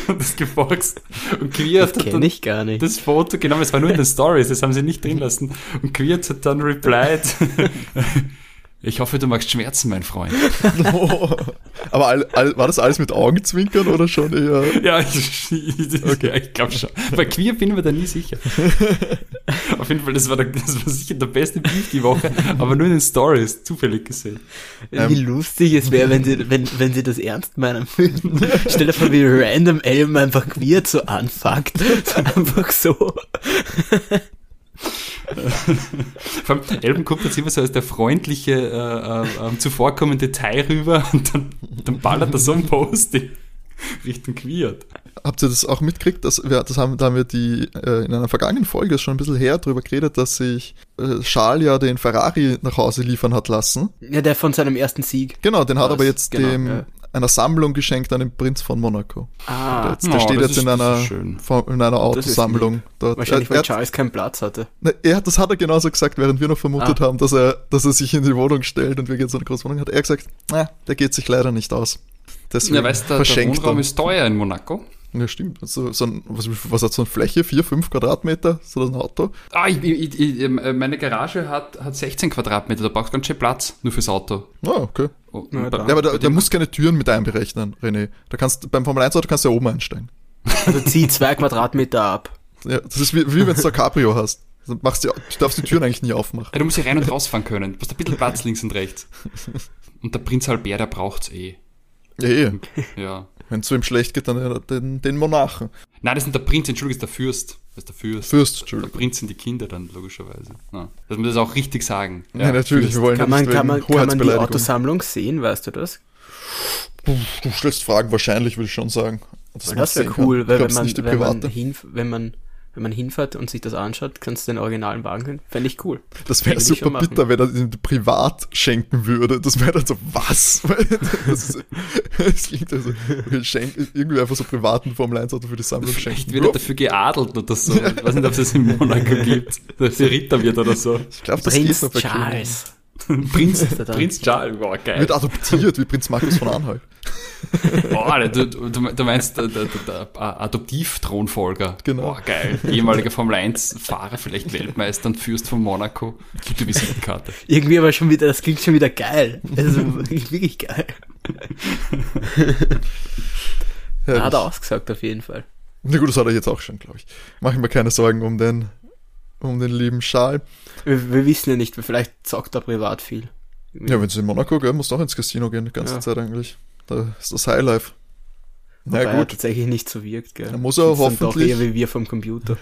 und das geboxt. Und Quiert hat dann ich gar nicht. das Foto genommen, es war nur in den Stories, das haben sie nicht drin lassen. Und Quiert hat dann replied, ich hoffe, du magst Schmerzen, mein Freund. Aber all, all, war das alles mit Augenzwinkern oder schon eher? Ja, ich, okay. ja, ich glaube schon. Bei Queer bin ich mir da nie sicher. Auf jeden Fall, das war, der, das war sicher der beste Beef die Woche, aber nur in den Stories, zufällig gesehen. Wie ähm, lustig es wäre, wenn sie, wenn, wenn sie das ernst meinen würden. Stell dir vor, wie random Elm einfach Queer so anfuckt. einfach so. Vor allem, Elben kommt jetzt immer so als der freundliche, äh, äh, äh, zuvorkommende Teil rüber und dann, dann ballert er so ein Posting Richtung Quiert. Habt ihr das auch mitgekriegt? Dass wir, das haben, da haben wir die, äh, in einer vergangenen Folge schon ein bisschen her drüber geredet, dass sich äh, Charles ja den Ferrari nach Hause liefern hat lassen. Ja, der von seinem ersten Sieg. Genau, den hat aber jetzt genau, dem ja einer Sammlung geschenkt an den Prinz von Monaco. Ah, jetzt, der oh, steht jetzt in einer, in einer Autosammlung dort. Wahrscheinlich, er, weil Charles keinen Platz hatte. Ne, er, das hat er genauso gesagt, während wir noch vermutet ah. haben, dass er, dass er sich in die Wohnung stellt und wir jetzt eine große Wohnung hat. Er gesagt, na, der geht sich leider nicht aus. Deswegen ja, weißt du, der Wohnraum ist teuer in Monaco. Ja, stimmt. Also, so ein, was, was hat so eine Fläche? Vier, fünf Quadratmeter? So ein Auto? Ah, ich, ich, ich, ähm, meine Garage hat, hat 16 Quadratmeter. Da brauchst du ganz schön Platz, nur fürs Auto. Ah, okay. Oh, ja, bei, ja, aber da, da musst keine Türen mit einberechnen, René. Da kannst, beim Formel 1 Auto kannst du ja oben einsteigen. Also zieh zwei Quadratmeter ab. Ja, das ist wie, wie wenn du ein Cabrio hast. Also machst du, du darfst die Türen eigentlich nie aufmachen. Ja, du musst hier rein und rausfahren können. Du hast ein bisschen Platz links und rechts. Und der Prinz Albert, der braucht's eh. Ja, eh. Ja. Wenn es so ihm schlecht geht, dann den, den Monarchen. Nein, das ist nicht der Prinz, Entschuldigung, das ist der Fürst. Das ist der Fürst. Fürst, Entschuldigung. Der Prinz sind die Kinder dann, logischerweise. Ja. Dass wir das auch richtig sagen. Ja, ja natürlich, Fürst. wir wollen kann man, kann man, kann man die Autosammlung sehen, weißt du das? Du, du stellst Fragen, wahrscheinlich würde ich schon sagen. Das, das wäre cool, weil wenn man, wenn man, hin, wenn man wenn man hinfährt und sich das anschaut, kannst du den originalen Wagen können. Fände ich cool. Das wäre super bitter, wenn er den privat schenken würde. Das wäre dann so, was? ist, Das klingt also, schenken irgendwie einfach so privaten Formel 1 Auto für die Sammlung Vielleicht schenken. wird er dafür geadelt oder so. Ich weiß nicht, ob es das in Monaco gibt. Dass er Ritter wird oder so. Ich glaube, das Prinz ist noch bei Kindern. Prinz. Prinz Charles, boah, geil. Wird adoptiert wie Prinz Markus von Anhalt. Boah, du, du, du meinst der, der, der, der Adoptiv-Thronfolger. Genau. Boah, geil. Ehemaliger Formel 1-Fahrer, vielleicht Weltmeister und Fürst von Monaco. Gute Visitenkarte. Irgendwie aber schon wieder, das klingt schon wieder geil. Also wirklich, wirklich geil. Hat er ausgesagt auf jeden Fall. Na gut, das hat er jetzt auch schon, glaube ich. Mach ich mir keine Sorgen um den, um den lieben Schal. Wir, wir wissen ja nicht, vielleicht sagt er privat viel. Ja, wenn es in Monaco geht, musst du auch ins Casino gehen, die ganze Ja. Zeit eigentlich. Da ist das Highlife. Na er gut, tatsächlich nicht so wirkt, gell. Dann muss er dann Doch hoffentlich- eher wie wir vom Computer.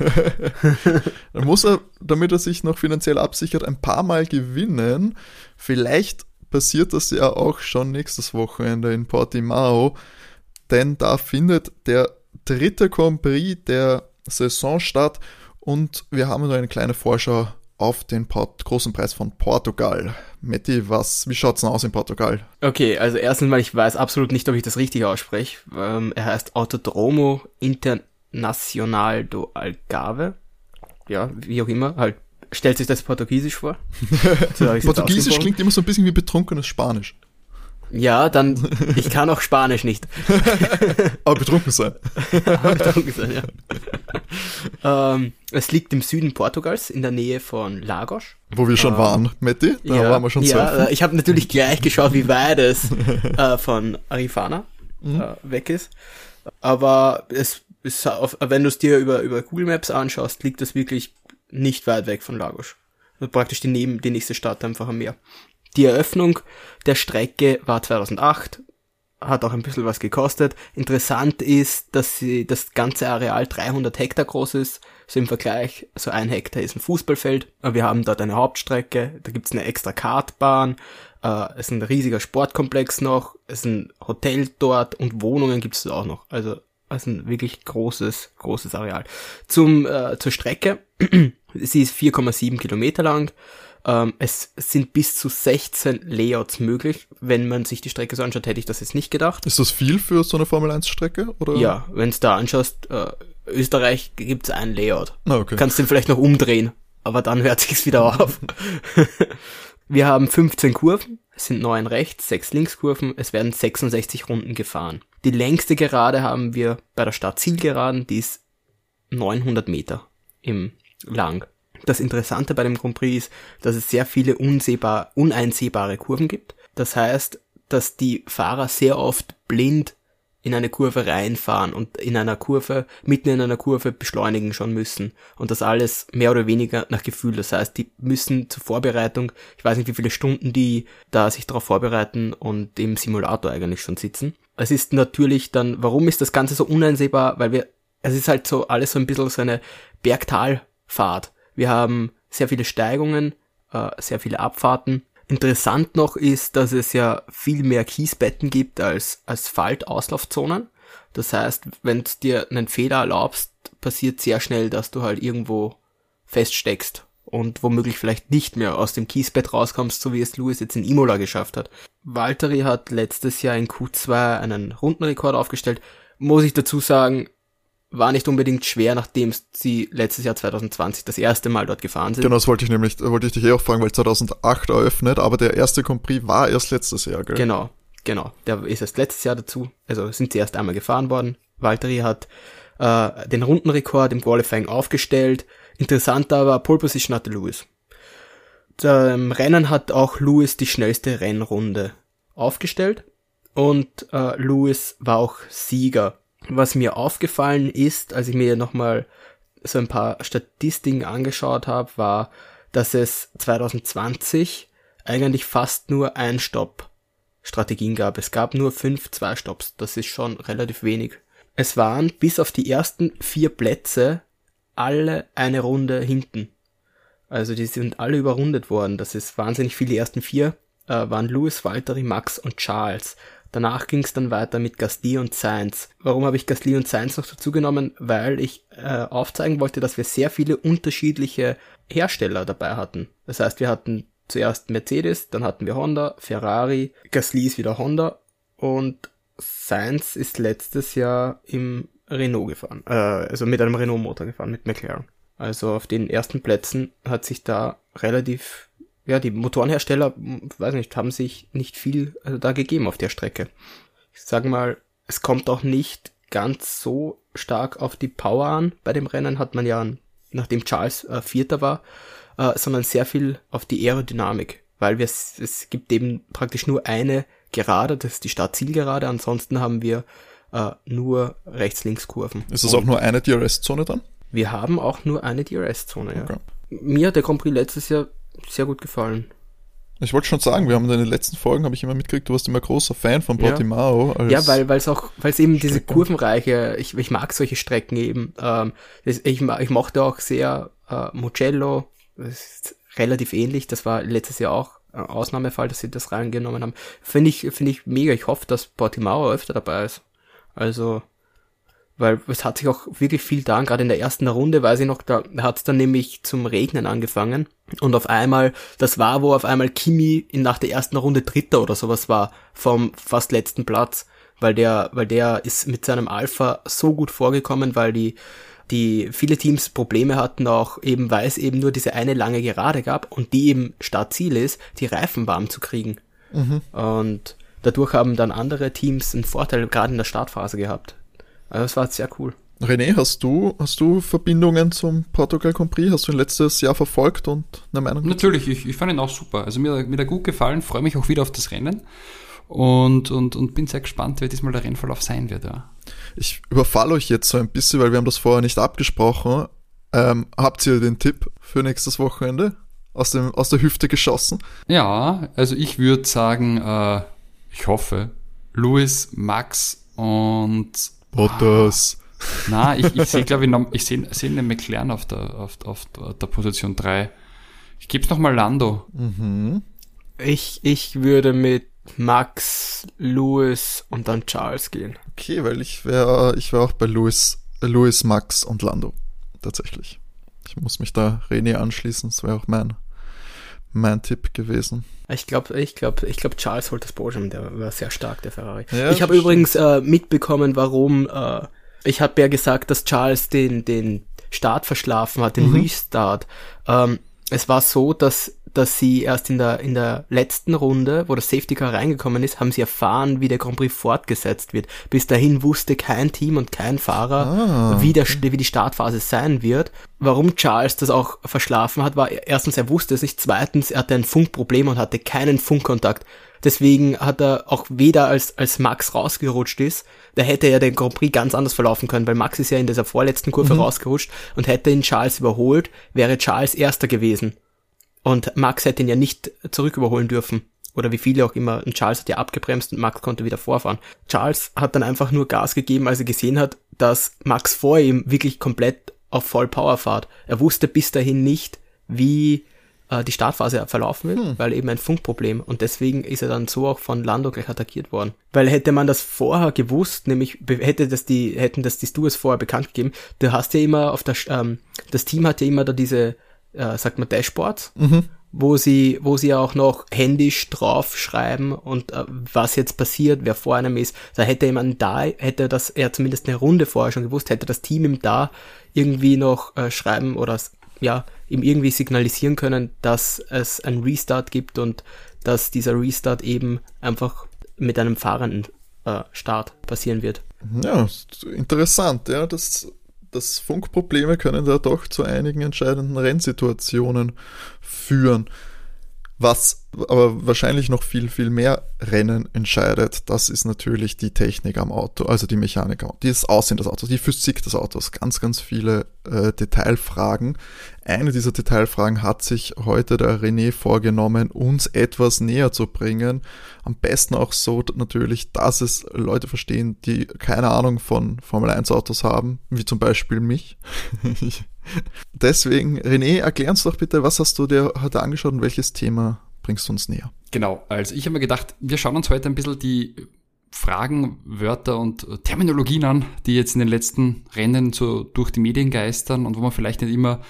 dann muss er, damit er sich noch finanziell absichert, ein paar Mal gewinnen. Vielleicht passiert das ja auch schon nächstes Wochenende in Portimao, denn da findet der dritte Grand Prix der Saison statt und wir haben nur eine kleine Vorschau auf den Port großen Preis von Portugal. Metti, was, wie schaut's denn aus in Portugal? Okay, also erstens mal, ich weiß absolut nicht, ob ich das richtig ausspreche. Ähm, er heißt Autodromo Internacional do Algarve. Ja, wie auch immer, halt, stellt sich das Portugiesisch vor. So Portugiesisch klingt immer so ein bisschen wie betrunkenes Spanisch. Ja, dann, ich kann auch Spanisch nicht. Aber betrunken sein. Ich auch gesagt, ja. ähm, es liegt im Süden Portugals, in der Nähe von Lagos. Wo wir schon Ah. waren, Metti. Da waren wir schon ja, surfen. äh, ich habe natürlich gleich geschaut, wie weit es äh, von Arifana Mhm. äh, weg ist. Aber es ist auf, wenn du es dir über, über Google Maps anschaust, liegt das wirklich nicht weit weg von Lagos. Also praktisch die, neben, die nächste Stadt einfach am Meer. Die Eröffnung der Strecke war 2008, hat auch ein bisschen was gekostet. Interessant ist, dass sie, das ganze Areal 300 Hektar groß ist. So im Vergleich, so ein Hektar ist ein Fußballfeld. Wir haben dort eine Hauptstrecke, da gibt's eine extra Kartbahn, äh, es ist ein riesiger Sportkomplex noch, es ist ein Hotel dort und Wohnungen gibt's auch noch. Also also ein wirklich großes, großes Areal. Zum, äh, zur Strecke. Sie ist 4,7 Kilometer lang. Ähm, es sind bis zu 16 Layouts möglich. Wenn man sich die Strecke so anschaut, hätte ich das jetzt nicht gedacht. Ist das viel für so eine Formel 1 Strecke? Oder? Ja, wenn du da anschaust, äh, Österreich gibt's ein Layout. Na, okay. Kannst den vielleicht noch umdrehen, aber dann hört sich's wieder auf. Wir haben 15 Kurven, es sind 9 rechts, 6 Linkskurven, es werden 66 Runden gefahren. Die längste Gerade haben wir bei der Stadt Zielgeraden, die ist 900 Meter im lang. Das Interessante bei dem Grand Prix ist, dass es sehr viele unsehbar, uneinsehbare Kurven gibt. Das heißt, dass die Fahrer sehr oft blind in eine Kurve reinfahren und in einer Kurve, mitten in einer Kurve beschleunigen schon müssen. Und das alles mehr oder weniger nach Gefühl. Das heißt, die müssen zur Vorbereitung, ich weiß nicht, wie viele Stunden die da sich darauf vorbereiten und im Simulator eigentlich schon sitzen. Es ist natürlich dann, warum ist das Ganze so uneinsehbar? Weil wir, es ist halt so alles so ein bisschen so eine Bergtalfahrt. Wir haben sehr viele Steigungen, äh, sehr viele Abfahrten. Interessant noch ist, dass es ja viel mehr Kiesbetten gibt als Asphalt-Auslaufzonen. Das heißt, wenn du dir einen Fehler erlaubst, passiert sehr schnell, dass du halt irgendwo feststeckst und womöglich vielleicht nicht mehr aus dem Kiesbett rauskommst, so wie es Lewis jetzt in Imola geschafft hat. Valtteri hat letztes Jahr in Q2 einen Rundenrekord aufgestellt. Muss ich dazu sagen, war nicht unbedingt schwer, nachdem sie letztes Jahr 2020 das erste Mal dort gefahren sind. Genau, das wollte ich nämlich, wollte ich dich eh auch fragen, weil 2008 eröffnet, aber der erste Grand Prix war erst letztes Jahr, gell? Genau, genau. Der ist erst letztes Jahr dazu, also sind sie erst einmal gefahren worden. Valtteri hat äh, den Rundenrekord im Qualifying aufgestellt. Interessant aber, Pole Position hatte Lewis. Im Rennen hat auch Lewis die schnellste Rennrunde aufgestellt und äh, Lewis war auch Sieger. Was mir aufgefallen ist, als ich mir nochmal so ein paar Statistiken angeschaut habe, war, dass es 2020 eigentlich fast nur ein Stopp Strategien gab. Es gab nur fünf Zwei-Stopps. Das ist schon relativ wenig. Es waren bis auf die ersten vier Plätze alle eine Runde hinten. Also die sind alle überrundet worden. Das ist wahnsinnig viel. Die ersten vier äh, waren Lewis, Valtteri, Max und Charles. Danach ging es dann weiter mit Gasly und Sainz. Warum habe ich Gasly und Sainz noch dazu genommen? Weil ich äh, aufzeigen wollte, dass wir sehr viele unterschiedliche Hersteller dabei hatten. Das heißt, wir hatten zuerst Mercedes, dann hatten wir Honda, Ferrari, Gasly ist wieder Honda und Sainz ist letztes Jahr im Renault gefahren, äh, also mit einem Renault-Motor gefahren, mit McLaren. Also auf den ersten Plätzen hat sich da relativ, ja, die Motorenhersteller, weiß nicht, haben sich nicht viel also da gegeben auf der Strecke. Ich sag mal, es kommt auch nicht ganz so stark auf die Power an. Bei dem Rennen hat man ja, nachdem Charles äh, Vierter war, äh, sondern sehr viel auf die Aerodynamik, weil wir, es gibt eben praktisch nur eine Gerade, das ist die Startzielgerade, ansonsten haben wir äh, nur Rechts-Links-Kurven. Ist das auch nur eine DRS-Zone dann? Wir haben auch nur eine DRS-Zone, ja. Okay. Mir hat der Grand Prix letztes Jahr sehr gut gefallen. Ich wollte schon sagen, wir haben in den letzten Folgen, habe ich immer mitgekriegt, du warst immer großer Fan von Portimao. Ja, ja weil es auch, weil es eben Strecke. diese kurvenreiche, ich, ich mag solche Strecken eben. Ähm, das, ich, ich mochte auch sehr äh, Mugello, das ist relativ ähnlich, das war letztes Jahr auch ein Ausnahmefall, dass sie das reingenommen haben. Finde ich, finde ich mega. Ich hoffe, dass Portimao öfter dabei ist. Also, weil es hat sich auch wirklich viel da, gerade in der ersten Runde, weiß ich noch, da hat es dann nämlich zum Regnen angefangen und auf einmal, das war, wo auf einmal Kimi in, nach der ersten Runde Dritter oder sowas war, vom fast letzten Platz, weil der, weil der ist mit seinem Alpha so gut vorgekommen, weil die, die viele Teams Probleme hatten, auch eben, weil es eben nur diese eine lange Gerade gab und die eben Startziel ist, die Reifen warm zu kriegen. Mhm. Und dadurch haben dann andere Teams einen Vorteil gerade in der Startphase gehabt. Also das war sehr cool. René, hast du, hast du Verbindungen zum Portugal Grand Prix? Hast du ihn letztes Jahr verfolgt und eine Meinung? Natürlich, ich, ich fand ihn auch super. Also mir, mir hat gut gefallen, freue mich auch wieder auf das Rennen und, und, und bin sehr gespannt, wie diesmal der Rennverlauf sein wird. Ja. Ich überfalle euch jetzt so ein bisschen, weil wir haben das vorher nicht abgesprochen. Ähm, habt ihr den Tipp für nächstes Wochenende aus, dem, aus der Hüfte geschossen? Ja, also ich würde sagen, äh, ich hoffe, Louis, Max und Bottas. Na, ich, ich sehe, glaube ich, noch, ich sehe seh den McLaren auf der, auf, auf der Position 3. Ich gebe es nochmal Lando. Mhm. Ich, ich würde mit Max, Louis und dann Charles gehen. Okay, weil ich wäre ich wär auch bei Louis, Louis, Max und Lando. Tatsächlich. Ich muss mich da René anschließen. Das wäre auch mein, mein Tipp gewesen. Ich glaube, ich glaube, ich glaube, Charles holt das Podium, der war sehr stark, der Ferrari. Ja, ich habe übrigens äh, mitbekommen, warum, äh, ich habe ja gesagt, dass Charles den, den Start verschlafen hat, den mhm. Restart. Ähm, es war so, dass dass sie erst in der, in der letzten Runde, wo das Safety Car reingekommen ist, haben sie erfahren, wie der Grand Prix fortgesetzt wird. Bis dahin wusste kein Team und kein Fahrer, ah, wie, der, wie die Startphase sein wird. Warum Charles das auch verschlafen hat, war erstens, er wusste es nicht, zweitens, er hatte ein Funkproblem und hatte keinen Funkkontakt. Deswegen hat er auch weder als, als Max rausgerutscht ist, da hätte er den Grand Prix ganz anders verlaufen können, weil Max ist ja in dieser vorletzten Kurve mhm. rausgerutscht und hätte ihn Charles überholt, wäre Charles erster gewesen. Und Max hätte ihn ja nicht zurück überholen dürfen. Oder wie viele auch immer. Und Charles hat ja abgebremst und Max konnte wieder vorfahren. Charles hat dann einfach nur Gas gegeben, als er gesehen hat, dass Max vor ihm wirklich komplett auf Vollpower fahrt. Er wusste bis dahin nicht, wie äh, die Startphase verlaufen wird, hm. weil eben ein Funkproblem. Und deswegen ist er dann so auch von Lando gleich attackiert worden. Weil hätte man das vorher gewusst, nämlich hätte das die, hätten das die Stewards vorher bekannt gegeben, du hast ja immer auf der, ähm, das Team hat ja immer da diese äh, sagt man Dashboards, mhm. wo sie, wo sie auch noch händisch draufschreiben und äh, was jetzt passiert, wer vor einem ist. Da hätte jemand da, hätte das er zumindest eine Runde vorher schon gewusst, hätte das Team ihm da irgendwie noch äh, schreiben oder ja, ihm irgendwie signalisieren können, dass es einen Restart gibt und dass dieser Restart eben einfach mit einem fahrenden äh, Start passieren wird. Ja, interessant, ja, das dass Funkprobleme können da doch zu einigen entscheidenden Rennsituationen führen. Was aber wahrscheinlich noch viel, viel mehr Rennen entscheidet, das ist natürlich die Technik am Auto, also die Mechanik das Aussehen des Autos, die Physik des Autos, ganz, ganz viele äh, Detailfragen. Eine dieser Detailfragen hat sich heute der René vorgenommen, uns etwas näher zu bringen. Am besten auch so natürlich, dass es Leute verstehen, die keine Ahnung von Formel 1 Autos haben, wie zum Beispiel mich. Deswegen, René, erklär uns doch bitte, was hast du dir heute angeschaut und welches Thema bringst du uns näher? Genau, also ich habe mir gedacht, wir schauen uns heute ein bisschen die Fragen, Wörter und Terminologien an, die jetzt in den letzten Rennen so durch die Medien geistern und wo man vielleicht nicht immer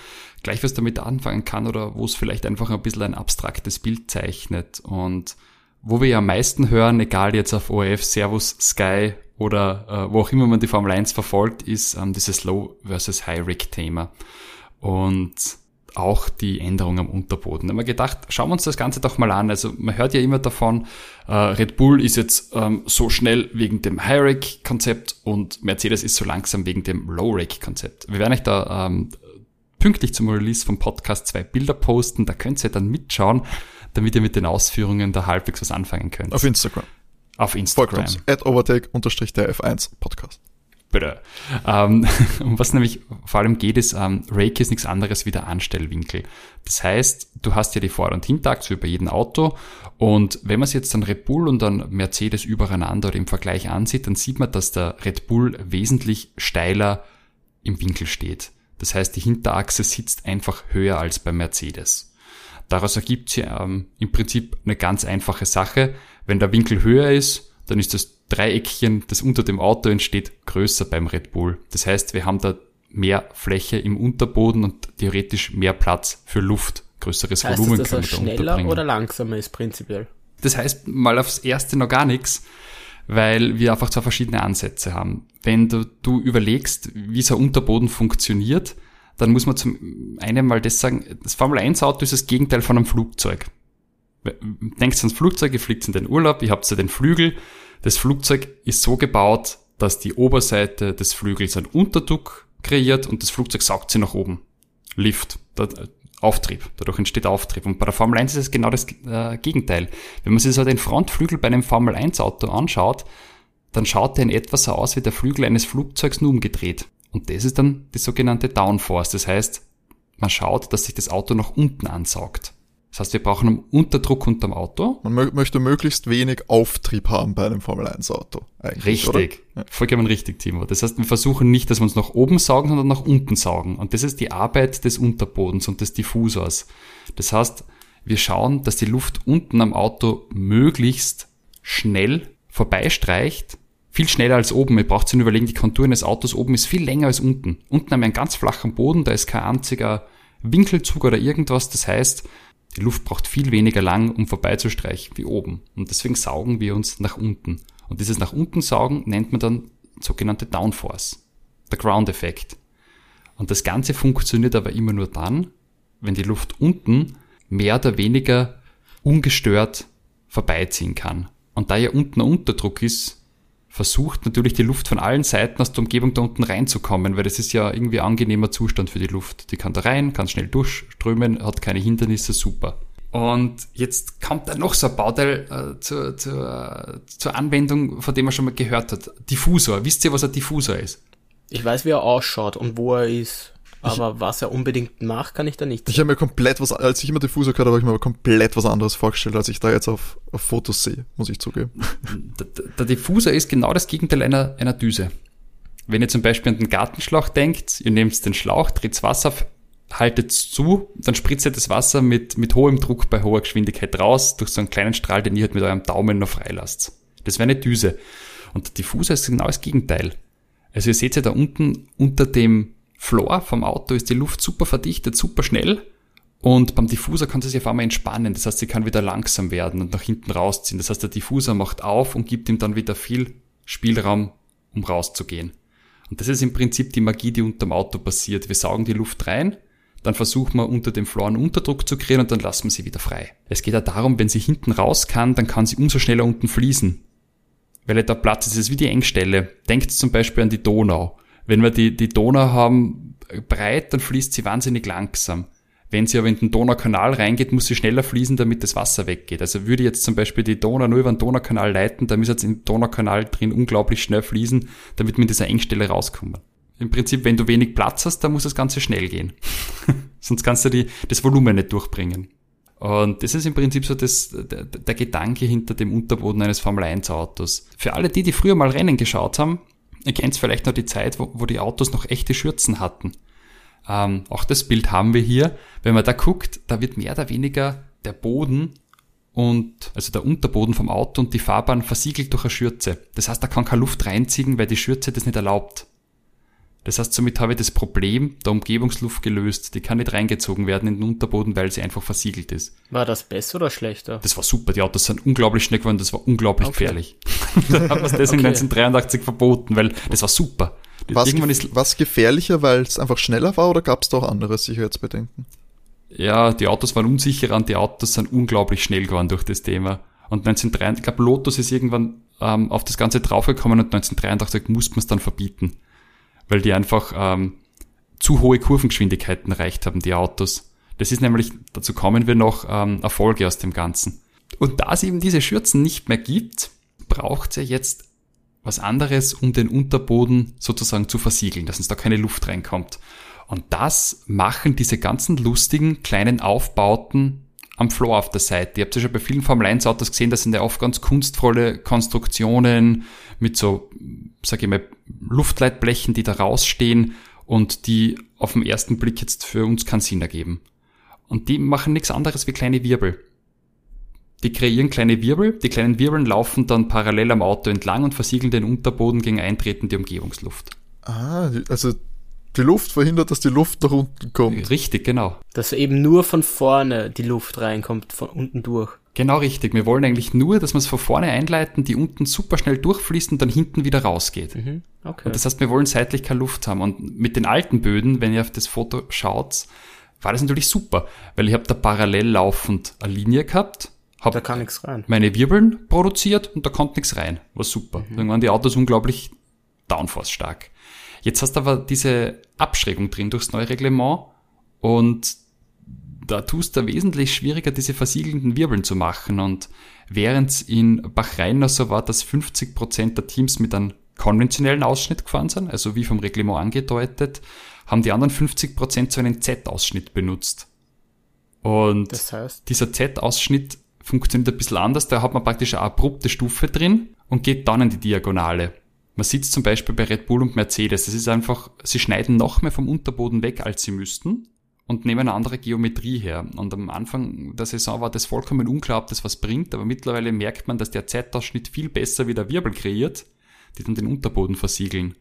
gleich was damit anfangen kann oder wo es vielleicht einfach ein bisschen ein abstraktes Bild zeichnet. Und wo wir ja am meisten hören, egal jetzt auf ORF, Servus, Sky oder äh, wo auch immer man die Formel 1 verfolgt, ist ähm, dieses Low versus High Rig Thema. Und auch die Änderung am Unterboden. Da haben wir gedacht, schauen wir uns das Ganze doch mal an. Also man hört ja immer davon, äh, Red Bull ist jetzt ähm, so schnell wegen dem High-Rig-Konzept und Mercedes ist so langsam wegen dem Low-Rig-Konzept. Wir werden euch da ähm, pünktlich zum Release vom Podcast zwei Bilder posten, da könnt ihr dann mitschauen, damit ihr mit den Ausführungen da halbwegs was anfangen könnt. Auf Instagram. Auf Instagram. At overtake-der F1 Podcast. Bitte. Ähm, um was nämlich vor allem geht, ist, ähm, Rake ist nichts anderes wie der Anstellwinkel. Das heißt, du hast ja die Vor- und Hinterachse über jedem Auto und wenn man sich jetzt dann Red Bull und dann Mercedes übereinander oder im Vergleich ansieht, dann sieht man, dass der Red Bull wesentlich steiler im Winkel steht. Das heißt, die Hinterachse sitzt einfach höher als beim Mercedes. Daraus ergibt sich ähm, im Prinzip eine ganz einfache Sache. Wenn der Winkel höher ist, dann ist das Dreieckchen, das unter dem Auto entsteht, größer beim Red Bull. Das heißt, wir haben da mehr Fläche im Unterboden und theoretisch mehr Platz für Luft, größeres heißt Volumen das, dass können wir da schneller oder langsamer ist prinzipiell? Das heißt mal aufs erste noch gar nichts, weil wir einfach zwei verschiedene Ansätze haben. Wenn du, du überlegst, wie so ein Unterboden funktioniert, dann muss man zum einen mal das sagen, das Formel 1 Auto ist das Gegenteil von einem Flugzeug. Denkst ans Flugzeug, ihr fliegt in den Urlaub, ihr habt so den Flügel. Das Flugzeug ist so gebaut, dass die Oberseite des Flügels einen Unterdruck kreiert und das Flugzeug saugt sie nach oben. Lift, da, Auftrieb, dadurch entsteht Auftrieb. Und bei der Formel 1 ist es genau das äh, Gegenteil. Wenn man sich so den Frontflügel bei einem Formel 1 Auto anschaut, dann schaut der in etwa so aus wie der Flügel eines Flugzeugs nur umgedreht. Und das ist dann die sogenannte Downforce. Das heißt, man schaut, dass sich das Auto nach unten ansaugt. Das heißt, wir brauchen einen Unterdruck unterm Auto. Man mö möchte möglichst wenig Auftrieb haben bei einem Formel 1 Auto. Eigentlich, Richtig. Oder? Vollkommen richtig, Timo. Das heißt, wir versuchen nicht, dass wir uns nach oben saugen, sondern nach unten saugen. Und das ist die Arbeit des Unterbodens und des Diffusors. Das heißt, wir schauen, dass die Luft unten am Auto möglichst schnell vorbeistreicht. Viel schneller als oben. Ihr braucht sich nur überlegen, die Kontur eines Autos oben ist viel länger als unten. Unten haben wir einen ganz flachen Boden, da ist kein einziger Winkelzug oder irgendwas. Das heißt, die Luft braucht viel weniger lang, um vorbeizustreichen wie oben. Und deswegen saugen wir uns nach unten. Und dieses nach unten saugen nennt man dann sogenannte Downforce. Der Ground-Effekt. Und das Ganze funktioniert aber immer nur dann, wenn die Luft unten mehr oder weniger ungestört vorbeiziehen kann. Und da ja unten ein Unterdruck ist, versucht natürlich die Luft von allen Seiten aus der Umgebung da unten reinzukommen, weil das ist ja irgendwie angenehmer Zustand für die Luft. Die kann da rein, kann schnell durchströmen, hat keine Hindernisse, super. Und jetzt kommt da noch so ein Bauteil äh, zur, zur, zur Anwendung, von dem man schon mal gehört hat. Diffusor. Wisst ihr, was ein Diffusor ist? Ich weiß, wie er ausschaut und wo er ist. Aber was er unbedingt macht, kann ich da nicht Ich habe mir komplett was, als ich immer Diffusor gehört habe, habe ich mir aber komplett was anderes vorgestellt, als ich da jetzt auf, auf Fotos sehe, muss ich zugeben. Der, der Diffusor ist genau das Gegenteil einer, einer Düse. Wenn ihr zum Beispiel an den Gartenschlauch denkt, ihr nehmt den Schlauch, dreht Wasser auf, haltet zu, dann spritzt ihr das Wasser mit, mit hohem Druck bei hoher Geschwindigkeit raus, durch so einen kleinen Strahl, den ihr halt mit eurem Daumen noch freilasst. Das wäre eine Düse. Und der Diffusor ist genau das Gegenteil. Also ihr seht ja da unten unter dem Floor vom Auto ist die Luft super verdichtet, super schnell. Und beim Diffusor kann sie sich auf einmal entspannen. Das heißt, sie kann wieder langsam werden und nach hinten rausziehen. Das heißt, der Diffusor macht auf und gibt ihm dann wieder viel Spielraum, um rauszugehen. Und das ist im Prinzip die Magie, die unter dem Auto passiert. Wir saugen die Luft rein, dann versuchen wir unter dem Floor einen Unterdruck zu kreieren und dann lassen wir sie wieder frei. Es geht ja darum, wenn sie hinten raus kann, dann kann sie umso schneller unten fließen. Weil er da Platz ist, es ist wie die Engstelle. Denkt zum Beispiel an die Donau. Wenn wir die, die Donau haben breit, dann fließt sie wahnsinnig langsam. Wenn sie aber in den Donaukanal reingeht, muss sie schneller fließen, damit das Wasser weggeht. Also würde jetzt zum Beispiel die Donau nur über den Donaukanal leiten, dann müsste jetzt im Donaukanal drin unglaublich schnell fließen, damit wir in dieser Engstelle rauskommen. Im Prinzip, wenn du wenig Platz hast, dann muss das Ganze schnell gehen. Sonst kannst du die, das Volumen nicht durchbringen. Und das ist im Prinzip so das, der, der Gedanke hinter dem Unterboden eines Formel-1-Autos. Für alle die, die früher mal Rennen geschaut haben, ihr kennt vielleicht noch die Zeit, wo, wo die Autos noch echte Schürzen hatten. Ähm, auch das Bild haben wir hier. Wenn man da guckt, da wird mehr oder weniger der Boden und also der Unterboden vom Auto und die Fahrbahn versiegelt durch eine Schürze. Das heißt, da kann keine Luft reinziehen, weil die Schürze das nicht erlaubt. Das heißt, somit habe ich das Problem der Umgebungsluft gelöst. Die kann nicht reingezogen werden in den Unterboden, weil sie einfach versiegelt ist. War das besser oder schlechter? Das war super. Die Autos sind unglaublich schnell geworden. Das war unglaublich Okay. gefährlich. da haben wir es deswegen Okay. 1983 verboten, weil das war super. Was, Irgendwann ist, was gefährlicher, weil es einfach schneller war oder gab es da auch andere Sicherheitsbedenken? ja, die Autos waren unsicherer und die Autos sind unglaublich schnell geworden durch das Thema. Und 1983, ich glaube, Lotus ist irgendwann ähm, auf das Ganze draufgekommen und 1983 musste man es dann verbieten. Weil die einfach ähm, zu hohe Kurvengeschwindigkeiten erreicht haben, die Autos. Das ist nämlich, dazu kommen wir noch, ähm, Erfolge aus dem Ganzen. Und da es eben diese Schürzen nicht mehr gibt, braucht es ja jetzt was anderes, um den Unterboden sozusagen zu versiegeln, dass uns da keine Luft reinkommt. Und das machen diese ganzen lustigen kleinen Aufbauten am Floor auf der Seite. Ihr habt ja schon bei vielen Formel 1 Autos gesehen, das sind ja oft ganz kunstvolle Konstruktionen mit so, sag ich mal, Luftleitblechen, die da rausstehen und die auf den ersten Blick jetzt für uns keinen Sinn ergeben. Und die machen nichts anderes wie kleine Wirbel. Die kreieren kleine Wirbel, die kleinen Wirbeln laufen dann parallel am Auto entlang und versiegeln den Unterboden gegen eintretende Umgebungsluft. Ah, also die Luft verhindert, dass die Luft nach unten kommt. Richtig, genau. Dass eben nur von vorne die Luft reinkommt, von unten durch. Genau richtig. Wir wollen eigentlich nur, dass wir es von vorne einleiten, die unten super schnell durchfließt und dann hinten wieder rausgeht. Mhm. Okay. Und das heißt, wir wollen seitlich keine Luft haben. Und mit den alten Böden, wenn ihr auf das Foto schaut, war das natürlich super, weil ich habe da parallel laufend eine Linie gehabt, da habe kann nichts rein. meine Wirbeln produziert und da kommt nichts rein. War super. Dann waren die Autos unglaublich downforce stark. Jetzt hast du aber diese Abschrägung drin durchs neue Reglement und da tust du wesentlich schwieriger, diese versiegelnden Wirbeln zu machen. Und während es in Bahrain noch so war, dass 50% der Teams mit einem konventionellen Ausschnitt gefahren sind, also wie vom Reglement angedeutet, haben die anderen 50% so einen Z-Ausschnitt benutzt. Und Das heißt, dieser Z-Ausschnitt funktioniert ein bisschen anders. Da hat man praktisch eine abrupte Stufe drin und geht dann in die Diagonale. Man sieht zum Beispiel bei Red Bull und Mercedes. Das ist einfach, sie schneiden noch mehr vom Unterboden weg, als sie müssten und nehmen eine andere Geometrie her. Und am Anfang der Saison war das vollkommen unklar, ob das was bringt, aber mittlerweile merkt man, dass der Z-Ausschnitt viel besser wie der Wirbel kreiert, die dann den Unterboden versiegeln.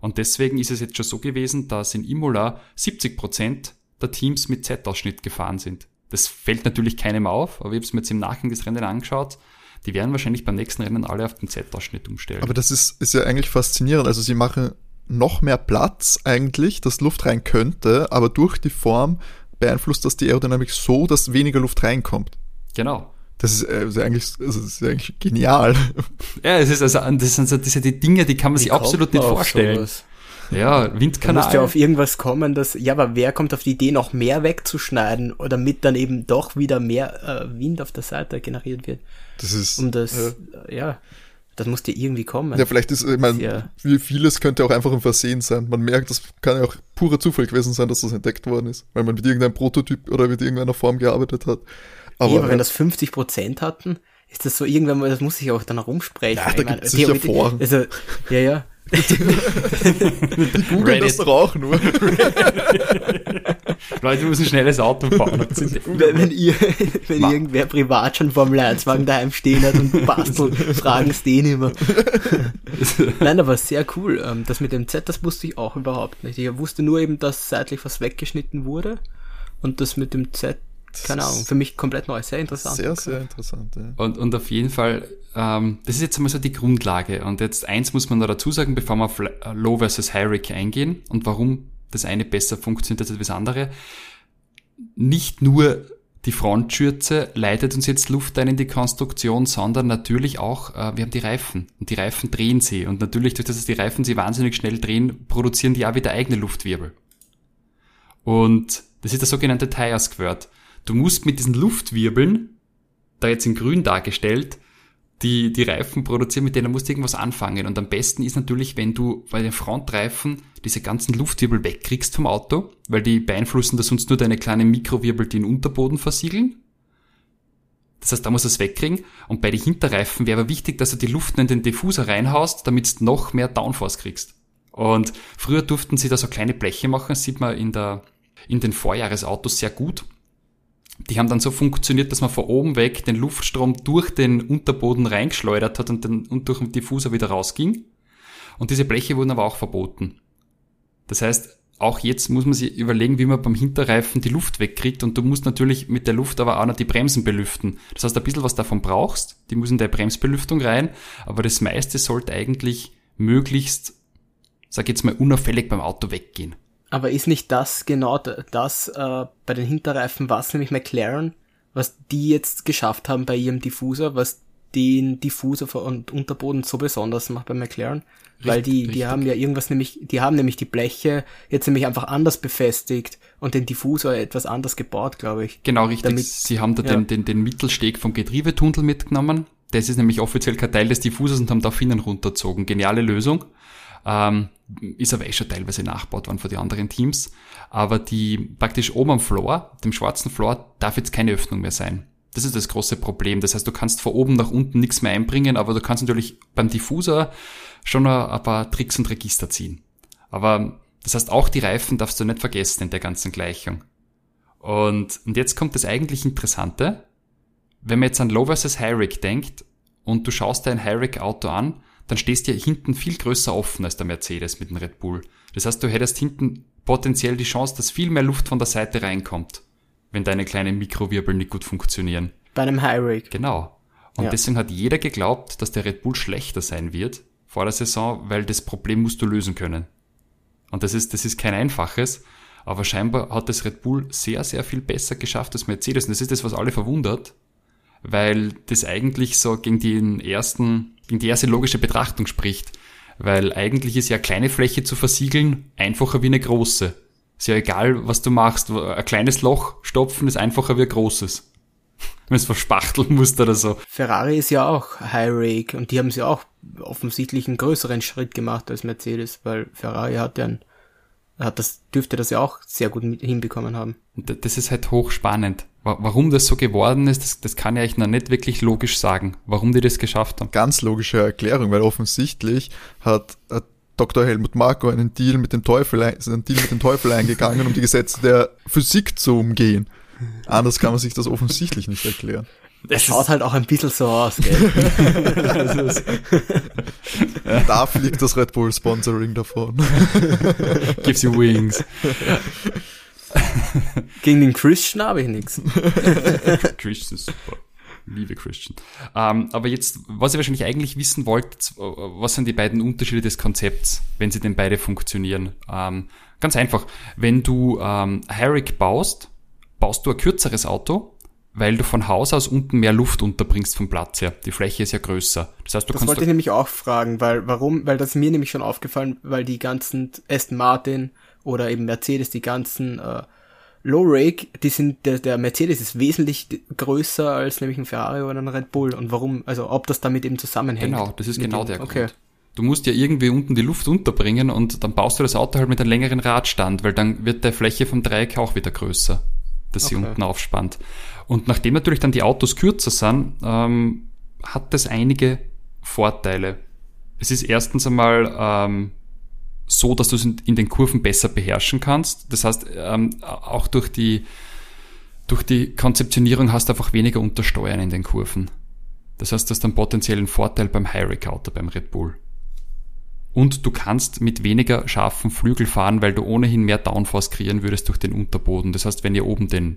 Und deswegen ist es jetzt schon so gewesen, dass in Imola 70% der Teams mit Z-Ausschnitt gefahren sind. Das fällt natürlich keinem auf, aber ich habe es mir jetzt im Nachhinein des Rennen angeschaut. Die werden wahrscheinlich beim nächsten Rennen alle auf den Z-Ausschnitt umstellen. Aber das ist, ist ja eigentlich faszinierend. Also sie machen noch mehr Platz eigentlich, dass Luft rein könnte, aber durch die Form beeinflusst das die Aerodynamik so, dass weniger Luft reinkommt. genau. Das ist, äh, ist ja eigentlich, also das ist ja eigentlich genial. Ja, es ist also, das sind so diese die Dinge, die kann man sich wie absolut nicht man vorstellen. sowas? Ja, Da musst Windkanal. ja auf irgendwas kommen, dass, ja, aber wer kommt auf die Idee, noch mehr wegzuschneiden, oder damit dann eben doch wieder mehr äh, Wind auf der Seite generiert wird? Das ist, Um das, ja. äh, ja, das muss dir irgendwie kommen. Ja, vielleicht ist, ich meine, Ja. wie vieles könnte auch einfach ein Versehen sein. Man merkt, das kann ja auch purer Zufall gewesen sein, dass das entdeckt worden ist, weil man mit irgendeinem Prototyp oder mit irgendeiner Form gearbeitet hat. Aber, aber wenn das 50 Prozent hatten, ist das so irgendwann mal, das muss sich auch dann herumsprechen. Ja, da Ich meine, gibt's sicher Foren. Also, ja, ja. googeln das doch auch nur. Leute müssen ein schnelles Auto sind- Wenn, wenn ihr, wenn Ma- irgendwer privat schon Formel 1 Wagen daheim stehen hat und bastelt, fragen es den immer. Nein, aber sehr cool. Ähm, Das mit dem Z, das wusste ich auch überhaupt nicht. Ich wusste nur eben, dass seitlich was weggeschnitten wurde. Und das mit dem Z, keine Ahnung, für mich komplett neu, sehr interessant. Sehr, sehr interessant, ja. Und, und auf jeden Fall, ähm, das ist jetzt einmal so die Grundlage. Und jetzt eins muss man noch dazu sagen, bevor wir auf Low versus High Rig eingehen und warum das eine besser funktioniert als das andere. Nicht nur die Frontschürze leitet uns jetzt Luft ein in die Konstruktion, sondern natürlich auch, äh, wir haben die Reifen. Und die Reifen drehen sie. Und natürlich, durch das dass die Reifen sie wahnsinnig schnell drehen, produzieren die auch wieder eigene Luftwirbel. Und das ist der sogenannte Tire Squirt. Du musst mit diesen Luftwirbeln, da jetzt in grün dargestellt, die, die Reifen produzieren, mit denen musst du irgendwas anfangen. Und am besten ist natürlich, wenn du bei den Frontreifen diese ganzen Luftwirbel wegkriegst vom Auto, weil die beeinflussen da sonst nur deine kleinen Mikrowirbel, die den Unterboden versiegeln. Das heißt, da musst du es wegkriegen. Und bei den Hinterreifen wäre aber wichtig, dass du die Luft in den Diffuser reinhaust, damit du noch mehr Downforce kriegst. Und früher durften sie da so kleine Bleche machen, das sieht man in, der, in den Vorjahresautos sehr gut. Die haben dann so funktioniert, dass man von oben weg den Luftstrom durch den Unterboden reingeschleudert hat und, den, und durch den Diffuser wieder rausging. Und diese Bleche wurden aber auch verboten. Das heißt, auch jetzt muss man sich überlegen, wie man beim Hinterreifen die Luft wegkriegt und du musst natürlich mit der Luft aber auch noch die Bremsen belüften. Das heißt, ein bisschen was davon brauchst, die muss in der Bremsbelüftung rein, aber das meiste sollte eigentlich möglichst, sag jetzt mal, unauffällig beim Auto weggehen. Aber ist nicht das genau das äh, bei den Hinterreifen, was nämlich McLaren, was die jetzt geschafft haben bei ihrem Diffuser, was den Diffuser und Unterboden so besonders macht bei McLaren? Weil die, die haben ja irgendwas nämlich, die haben nämlich die Bleche jetzt nämlich einfach anders befestigt und den Diffusor etwas anders gebaut, glaube ich. Genau, richtig. Damit, Sie haben da ja. den, den, den Mittelsteg vom Getriebetunnel mitgenommen. Das ist nämlich offiziell kein Teil des Diffusors und haben da Finnen runterzogen. Geniale Lösung. Ähm, ist aber eh schon teilweise nachgebaut worden von den anderen Teams. Aber die praktisch oben am Floor, dem schwarzen Floor, darf jetzt keine Öffnung mehr sein. Das ist das große Problem. Das heißt, du kannst von oben nach unten nichts mehr einbringen, aber du kannst natürlich beim Diffusor schon ein paar Tricks und Register ziehen. Aber das heißt, auch die Reifen darfst du nicht vergessen in der ganzen Gleichung. Und, und jetzt kommt das eigentlich Interessante. Wenn man jetzt an Low vs. High Rig denkt und du schaust dir ein High Rig Auto an, dann stehst du ja hinten viel größer offen als der Mercedes mit dem Red Bull. Das heißt, du hättest hinten potenziell die Chance, dass viel mehr Luft von der Seite reinkommt, wenn deine kleinen Mikrowirbel nicht gut funktionieren. Bei einem High Rig. Genau. Und ja. deswegen hat jeder geglaubt, dass der Red Bull schlechter sein wird, vor der Saison, weil das Problem musst du lösen können. Und das ist, das ist kein einfaches, aber scheinbar hat das Red Bull sehr, sehr viel besser geschafft als Mercedes. Und das ist das, was alle verwundert, weil das eigentlich so gegen den ersten, gegen die erste logische Betrachtung spricht. Weil eigentlich ist ja eine kleine Fläche zu versiegeln einfacher wie eine große. Ist ja egal, was du machst. Ein kleines Loch stopfen ist einfacher wie ein großes. Wenn es verspachteln musst oder so. Ferrari ist ja auch High Rake und die haben sie auch offensichtlich einen größeren Schritt gemacht als Mercedes, weil Ferrari hat ja ein, hat das, dürfte das ja auch sehr gut hinbekommen haben. Das ist halt hochspannend. Warum das so geworden ist, das, das kann ich euch noch nicht wirklich logisch sagen, warum die das geschafft haben. Ganz logische Erklärung, weil offensichtlich hat, hat Dr. Helmut Marko einen Deal mit dem Teufel, einen Deal mit dem Teufel eingegangen, um die Gesetze der Physik zu umgehen. Anders kann man sich das offensichtlich nicht erklären. Es schaut halt auch ein bisschen so aus, gell? da fliegt das Red Bull Sponsoring davon. Gives you wings. Gegen den Christian habe ich nichts. Christian ist super. Liebe Christian. Ähm, aber jetzt, was ihr wahrscheinlich eigentlich wissen wollt, was sind die beiden Unterschiede des Konzepts, wenn sie denn beide funktionieren? Ähm, ganz einfach, wenn du ähm, Herrick baust, baust du ein kürzeres Auto, weil du von Haus aus unten mehr Luft unterbringst vom Platz her. Die Fläche ist ja größer. Das heißt, du das kannst wollte ich nämlich auch fragen, weil warum? Weil das ist mir nämlich schon aufgefallen, weil die ganzen Aston Martin oder eben Mercedes, die ganzen äh, Low Rake, die sind der, der Mercedes ist wesentlich größer als nämlich ein Ferrari oder ein Red Bull. Und warum? Also ob das damit eben zusammenhängt? Genau, das ist genau dem, der okay. Grund. Du musst ja irgendwie unten die Luft unterbringen und dann baust du das Auto halt mit einem längeren Radstand, weil dann wird der Fläche vom Dreieck auch wieder größer das okay. sie unten aufspannt. Und nachdem natürlich dann die Autos kürzer sind, ähm, hat das einige Vorteile. Es ist erstens einmal ähm, so, dass du es in, den Kurven besser beherrschen kannst. Das heißt, ähm, auch durch die, durch die Konzeptionierung hast du einfach weniger Untersteuern in den Kurven. Das heißt, du hast einen potenziellen Vorteil beim High-Rec-Auto, beim Red Bull. Und du kannst mit weniger scharfen Flügel fahren, weil du ohnehin mehr Downforce kreieren würdest durch den Unterboden. Das heißt, wenn ihr oben den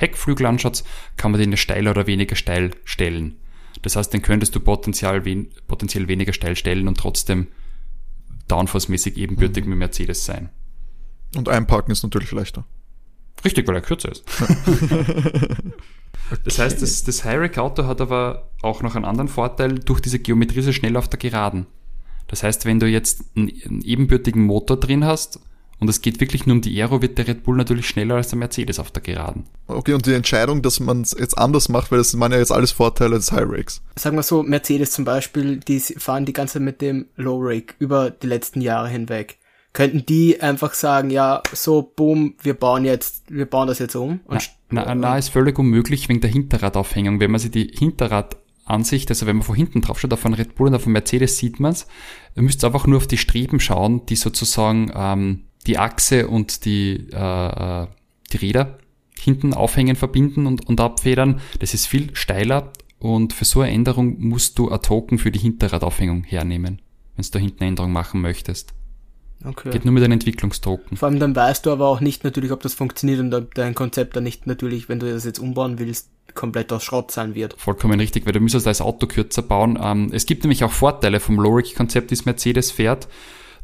Heckflügel anschaut, kann man den steiler oder weniger steil stellen. Das heißt, den könntest du potenziell, wen, potenziell weniger steil stellen und trotzdem Downforce-mäßig ebenbürtig mhm. mit Mercedes sein. Und einparken ist natürlich leichter. Richtig, weil er kürzer ist. Das heißt, das, das High-Rack-Auto hat aber auch noch einen anderen Vorteil. Durch diese Geometrie ist es schnell auf der Geraden. Das heißt, wenn du jetzt einen, einen ebenbürtigen Motor drin hast und es geht wirklich nur um die Aero, wird der Red Bull natürlich schneller als der Mercedes auf der Geraden. Okay, und die Entscheidung, dass man es jetzt anders macht, weil das waren ja jetzt alles Vorteile des High Rakes. Sagen wir so, Mercedes zum Beispiel, die fahren die ganze Zeit mit dem Low Rake über die letzten Jahre hinweg. Könnten die einfach sagen, ja, so, boom, wir bauen jetzt, wir bauen das jetzt um? na, na, na, ist völlig unmöglich wegen der Hinterradaufhängung. Wenn man sich die Hinterrad Ansicht, also wenn man von hinten drauf schaut, auf einen Red Bull und auf einen Mercedes sieht man es, ihr müsst einfach nur auf die Streben schauen, die sozusagen ähm, die Achse und die, äh, äh, die Räder hinten aufhängen, verbinden und, und abfedern. Das ist viel steiler und für so eine Änderung musst du ein Token für die Hinterradaufhängung hernehmen, wenn du da hinten eine Änderung machen möchtest. Okay. Geht nur mit den Entwicklungsdrucken. Vor allem dann weißt du aber auch nicht natürlich, ob das funktioniert und ob dein Konzept dann nicht natürlich, wenn du das jetzt umbauen willst, komplett aus Schrott sein wird. Vollkommen richtig, weil du müsstest das Auto kürzer bauen. Ähm, es gibt nämlich auch Vorteile vom Low-Rig-Konzept, das Mercedes fährt.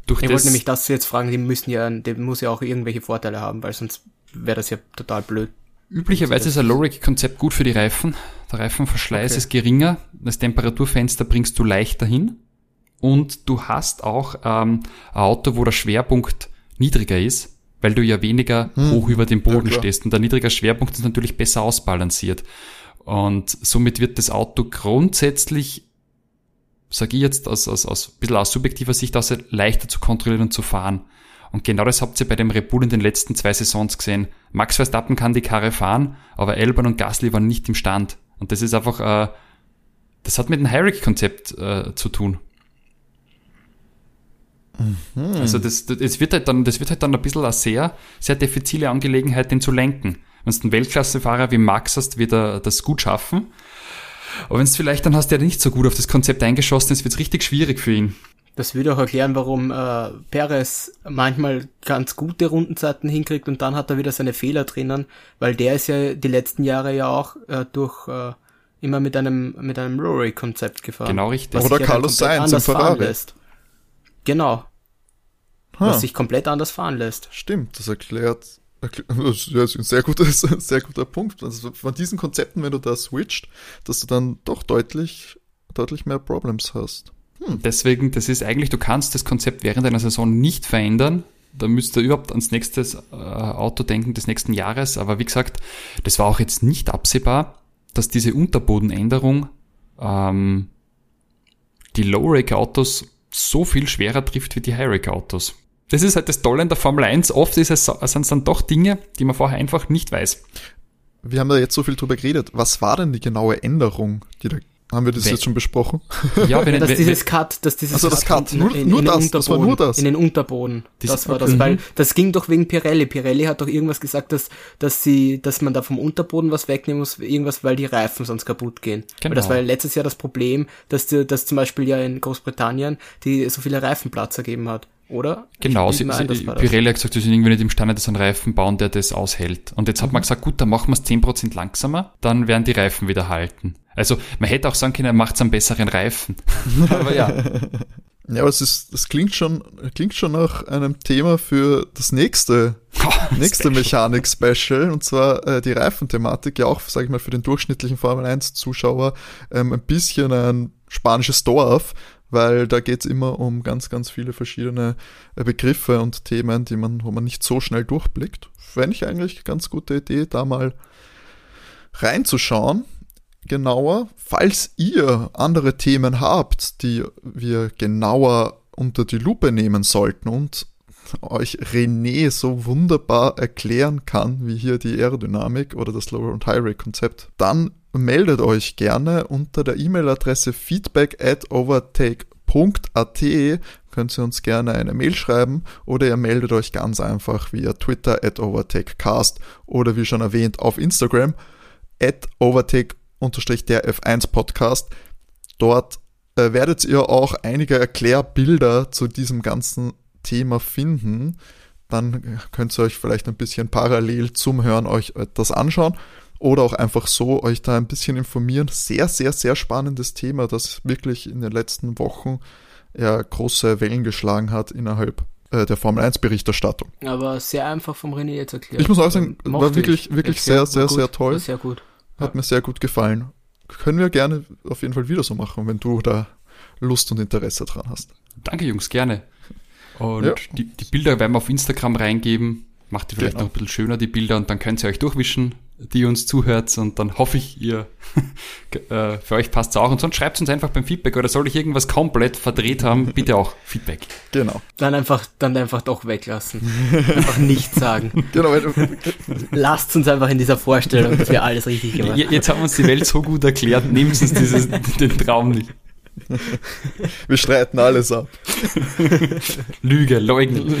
Durch Ich wollte nämlich das jetzt fragen, die müssen ja, der muss ja auch irgendwelche Vorteile haben, weil sonst wäre das ja total blöd. Üblicherweise ist ein Low-Rig-Konzept gut für die Reifen. Der Reifenverschleiß Okay. ist geringer, das Temperaturfenster bringst du leichter hin und du hast auch ähm, ein Auto, wo der Schwerpunkt niedriger ist, weil du ja weniger hoch über dem Boden klar. stehst und der niedrige Schwerpunkt ist natürlich besser ausbalanciert. Und somit wird das Auto grundsätzlich, sage ich jetzt aus, aus, aus ein bisschen aus subjektiver Sicht aus, leichter zu kontrollieren und zu fahren. Und genau das habt ihr bei dem Red Bull in den letzten zwei Saisons gesehen. Max Verstappen kann die Karre fahren, aber Albon und Gasly waren nicht im Stand. Und das ist einfach, äh, das hat mit dem Hyrick-Konzept äh, zu tun. Also das, das, es wird halt dann, das wird halt dann ein bisschen eine sehr, sehr diffizile Angelegenheit, den zu lenken. Wenn du einen Weltklassefahrer wie Max hast, wird er das gut schaffen. Aber wenn es vielleicht dann hast, der nicht so gut auf das Konzept eingeschossen ist, wird es richtig schwierig für ihn. Das würde auch erklären, warum äh, Perez manchmal ganz gute Rundenzeiten hinkriegt und dann hat er wieder seine Fehler drinnen, weil der ist ja die letzten Jahre ja auch äh, durch äh, immer mit einem mit einem Rory-Konzept gefahren. Genau richtig. Oder ja Carlos komplett Sainz im Ferrari. lässt. Genau, Ha, was sich komplett anders fahren lässt. stimmt, das erklärt. Das ist ein sehr, gutes, ein sehr guter Punkt. Also von diesen Konzepten, wenn du da switcht, dass du dann doch deutlich, deutlich mehr Problems hast. Deswegen, das ist eigentlich, du kannst das Konzept während einer Saison nicht verändern. Da müsst ihr überhaupt ans nächste äh, Auto denken des nächsten Jahres. Aber wie gesagt, das war auch jetzt nicht absehbar, dass diese Unterbodenänderung ähm, die Low-Rake-Autos so viel schwerer trifft wie die High-Rake-Autos. Das ist halt das Tolle in der Formel 1. Oft ist es, sind es dann doch Dinge, die man vorher einfach nicht weiß. Wir haben da jetzt so viel drüber geredet. Was war denn die genaue Änderung? Die da, haben wir das Wenn- jetzt schon besprochen? Ja, wenn, dass dieses Cut, dass dieses Ach so, das Cut. in, Nur- in, nur in das, den das war Unterboden, nur das. in den Unterboden. Dies- das war okay. das, weil das ging doch wegen Pirelli. Pirelli hat doch irgendwas gesagt, dass dass sie, dass man da vom Unterboden was wegnehmen muss, irgendwas, weil die Reifen sonst kaputt gehen. Genau. Weil das war ja letztes Jahr das Problem, dass die, dass zum Beispiel ja in Großbritannien die so viele Reifenplatz ergeben hat, oder? Genau, sie, ein, das sie, war das. Pirelli hat gesagt, sie sind irgendwie nicht imstande, dass einen Reifen bauen, der das aushält. Und jetzt hat Mhm. man gesagt, gut, dann machen wir es 10% langsamer, dann werden die Reifen wieder halten. Also man hätte auch sagen können, er macht einen besseren Reifen. Aber ja, Ja, aber es ist, das klingt schon, klingt schon nach einem Thema für das nächste, nächste Mechanik-Special, und zwar äh, die Reifenthematik, ja auch, sage ich mal, für den durchschnittlichen Formel 1-Zuschauer ähm, ein bisschen ein spanisches Dorf, weil da geht's immer um ganz, ganz viele verschiedene äh, Begriffe und Themen, die man, wo man nicht so schnell durchblickt. Fände ich eigentlich eine ganz gute Idee, da mal reinzuschauen genauer. Falls ihr andere Themen habt, die wir genauer unter die Lupe nehmen sollten und euch René so wunderbar erklären kann, wie hier die Aerodynamik oder das Lower- und High-Rate-Konzept, dann meldet euch gerne unter der E-Mail-Adresse feedback at overtake.at könnt ihr uns gerne eine Mail schreiben oder ihr meldet euch ganz einfach via Twitter at overtakecast oder wie schon erwähnt auf Instagram at overtake der F1 Podcast. Dort äh, werdet ihr auch einige Erklärbilder zu diesem ganzen Thema finden. Dann könnt ihr euch vielleicht ein bisschen parallel zum Hören euch das anschauen oder auch einfach so euch da ein bisschen informieren. Sehr, sehr, sehr spannendes Thema, das wirklich in den letzten Wochen ja große Wellen geschlagen hat innerhalb äh, der Formel 1 Berichterstattung. Aber sehr einfach vom René jetzt erklärt. Ich muss auch sagen, war wirklich, ich. wirklich Erklärt, sehr, sehr, gut, sehr toll. Sehr gut. Hat mir sehr gut gefallen. Können wir gerne auf jeden Fall wieder so machen, wenn du da Lust und Interesse dran hast. danke Jungs, gerne. Und Ja. die, die Bilder werden wir auf Instagram reingeben. Macht die vielleicht Genau. noch ein bisschen schöner, die Bilder, und dann könnt ihr euch durchwischen, die uns zuhört. Und dann hoffe ich, ihr äh, für euch passt es auch. Und sonst schreibt uns einfach beim Feedback oder soll ich irgendwas komplett verdreht haben, bitte auch Feedback. Genau. Dann einfach, dann einfach doch weglassen. einfach nichts sagen. Genau, Lasst uns einfach in dieser Vorstellung, dass wir alles richtig gemacht Je- Jetzt haben wir uns die Welt so gut erklärt, nehmen Sie uns dieses, den Traum nicht. wir streiten alles ab. Lüge, leugnen.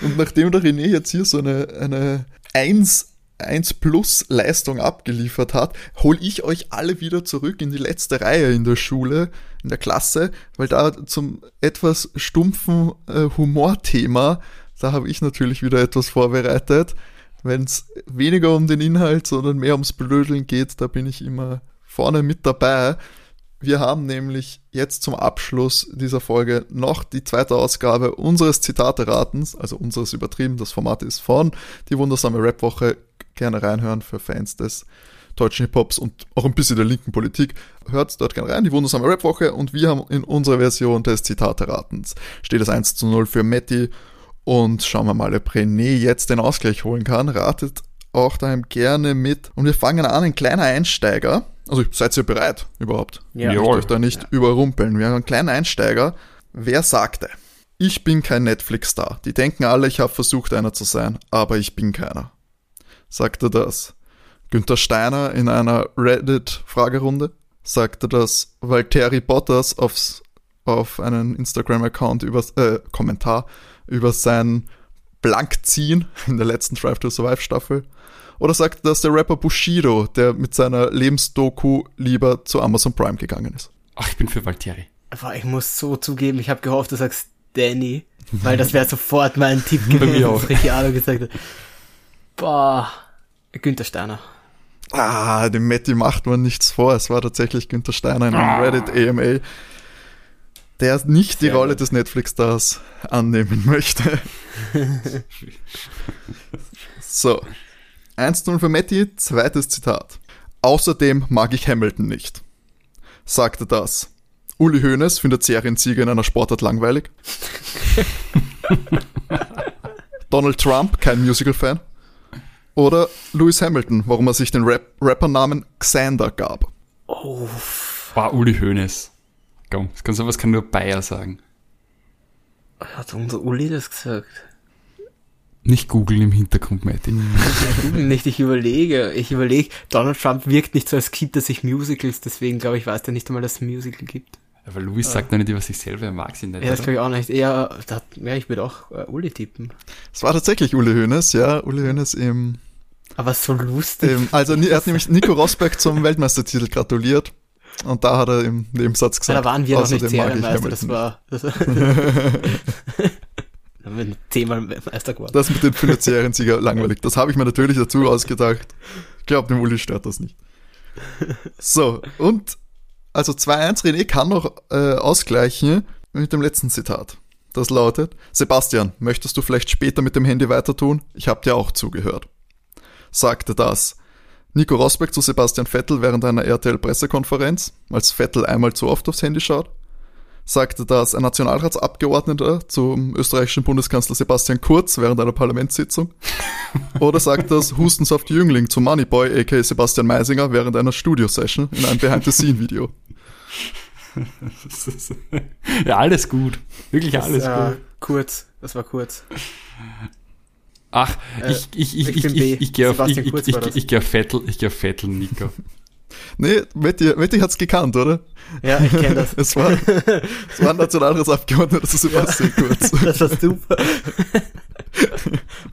Und nachdem der René jetzt hier so eine, eine 1 1 Plus Leistung abgeliefert hat, hole ich euch alle wieder zurück in die letzte Reihe in der Schule, in der Klasse, weil da zum etwas stumpfen äh, Humorthema, da habe ich natürlich wieder etwas vorbereitet. Wenn es weniger um den Inhalt, sondern mehr ums Blödeln geht, da bin ich immer vorne mit dabei. Wir haben nämlich jetzt zum Abschluss dieser Folge noch die zweite Ausgabe unseres Zitate-Ratens, also unseres übertrieben, das Format ist von die wundersame Rap-Woche. Gerne reinhören für Fans des deutschen Hip-Hops und auch ein bisschen der linken Politik. Hört dort gerne rein, die wundersame Rap-Woche und wir haben in unserer Version des Zitate-Ratens steht es 1 zu 0 für Matti und schauen wir mal, ob René jetzt den Ausgleich holen kann. Ratet auch daheim gerne mit und wir fangen an, ein kleiner Einsteiger also seid ihr bereit überhaupt? Ja. Ich euch da nicht ja. überrumpeln. Wir haben einen kleinen Einsteiger. Wer sagte, ich bin kein Netflix-Star. Die denken alle, ich habe versucht, einer zu sein, aber ich bin keiner. Sagte das Günther Steiner in einer Reddit-Fragerunde? Sagte das Valtteri Bottas aufs, auf einen Instagram-Account über äh, Kommentar über sein Blankziehen in der letzten Drive to Survive Staffel? Oder sagt das der Rapper Bushido, der mit seiner Lebensdoku lieber zu Amazon Prime gegangen ist? Ach, ich bin für Valtteri. Aber ich muss so zugeben, ich habe gehofft, du sagst Danny, weil das wäre sofort mein Tipp gewesen, was Ricciardo gesagt hat. Boah, Günther Steiner. Ah, dem Matti macht man nichts vor. Es war tatsächlich Günther Steiner in einem ah. Reddit AMA, der nicht die Rolle des Netflix-Stars annehmen möchte. so, 1-0 für Matty, zweites Zitat. Außerdem mag ich Hamilton nicht. Sagte das. Uli Hoeneß findet Seriensieger in einer Sportart langweilig. Donald Trump, kein Musical-Fan. Oder Lewis Hamilton, warum er sich den Rap Rappernamen Xander gab. Oh. War Uli Hoeneß. Komm, das kann sowas kann nur Bayer sagen. Hat unser Uli das gesagt? Nicht googeln im Hintergrund, Matty. nicht, ich überlege. Ich überlege, Donald Trump wirkt nicht so als Kind, dass ich Musicals, deswegen glaube ich, weiß der nicht einmal, dass es ein Musical gibt. Aber Louis äh. sagt noch nicht über sich selber, er mag sie nicht. Ja, das glaube ich auch nicht. Eher, das, ja, ich würde auch äh, Uli tippen. Es war tatsächlich Uli Hoeneß, ja. Uli Hoeneß im. Aber so lustig. Im, also, er hat nämlich Nico Rosberg zum Weltmeistertitel gratuliert. Und da hat er im Nebensatz gesagt. Ja, da waren wir noch nicht Serienmeister, das war. Das haben wir zehnmal Meister geworden. Das mit den finanziellen Sieger langweilig. Das habe ich mir natürlich dazu ausgedacht. Ich glaube, dem Uli stört das nicht. So, und also 2-1 René kann noch äh, ausgleichen mit dem letzten Zitat. Das lautet, Sebastian, möchtest du vielleicht später mit dem Handy weiter tun? Ich habe dir auch zugehört. Sagte das. Nico Rosberg zu Sebastian Vettel während einer RTL-Pressekonferenz, als Vettel einmal zu oft aufs Handy schaut sagte das ein Nationalratsabgeordneter zum österreichischen Bundeskanzler Sebastian Kurz während einer Parlamentssitzung? Oder sagt das Hustensoft Jüngling zum Moneyboy aka Sebastian Meisinger während einer Studio-Session in einem Behind-the-Scene-Video? ja, alles gut. Wirklich das, alles äh, gut. Kurz, das war kurz. Ach, äh, ich, ich, ich, ich, ich, ich, ich gehe auf, ich, ich, ich, ich gehe auf Vettel, ich gehe auf Vettel, Nico. Nee, Matti, Matti hat's gekannt, oder? Ja, ich kenne das. es, war, es war ein Nationalratsabgeordneter, das ist Sebastian Kurz. das war super.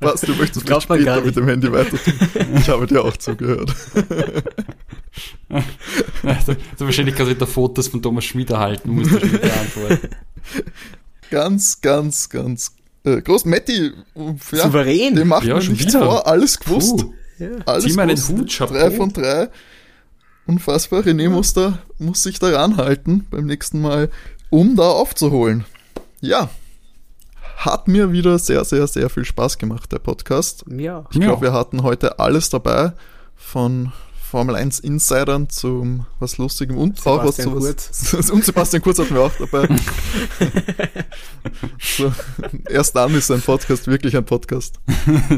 Was, du möchtest mich später mit dem Handy weiter tun? Ich habe dir auch zugehört. also, wahrscheinlich kannst du wieder Fotos von Thomas Schmid erhalten, musst du schon beantworten. Ganz, ganz, ganz äh, groß. Matti, ja, Souverän. Dem macht ja, man nichts wieder. vor, alles gewusst. Puh. Ja. Alles Zieh mal den Hut, Chapeau. Drei von drei. Unfassbar. René muss, da, muss sich daran halten beim nächsten Mal, um da aufzuholen. Ja. Hat mir wieder sehr, sehr, sehr viel Spaß gemacht, der Podcast. Ja. Ich glaube, wir hatten heute alles dabei. Von Formel 1 Insidern zum was Lustigem und Sebastian auch was sowas. und Sebastian Kurz hatten wir auch dabei. so, erst dann ist ein Podcast wirklich ein Podcast.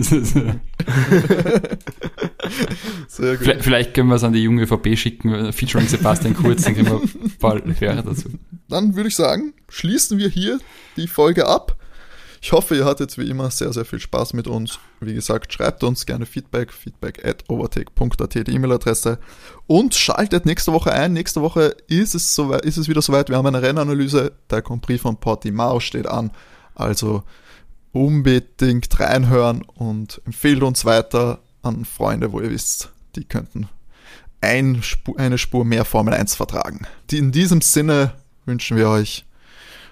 Sehr gut. Vielleicht, vielleicht können wir es an die junge ÖVP schicken, featuring Sebastian Kurz, dann kriegen wir ein paar Hörer dazu. Dann würde ich sagen, schließen wir hier die Folge ab. Ich hoffe, ihr hattet wie immer sehr, sehr viel Spaß mit uns. Wie gesagt, schreibt uns gerne Feedback, feedback at overtake.at, die E-Mail-Adresse. Und schaltet nächste Woche ein. Nächste Woche ist es, so, ist es wieder soweit. Wir haben eine Rennanalyse. Der Grand Prix von Portimao steht an. Also unbedingt reinhören und empfehlt uns weiter an Freunde, wo ihr wisst, die könnten ein Spur, eine Spur mehr Formel 1 vertragen. In diesem Sinne wünschen wir euch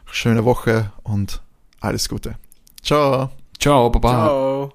schöne Woche und alles Gute. Ciao. Ciao, Baba. Ciao.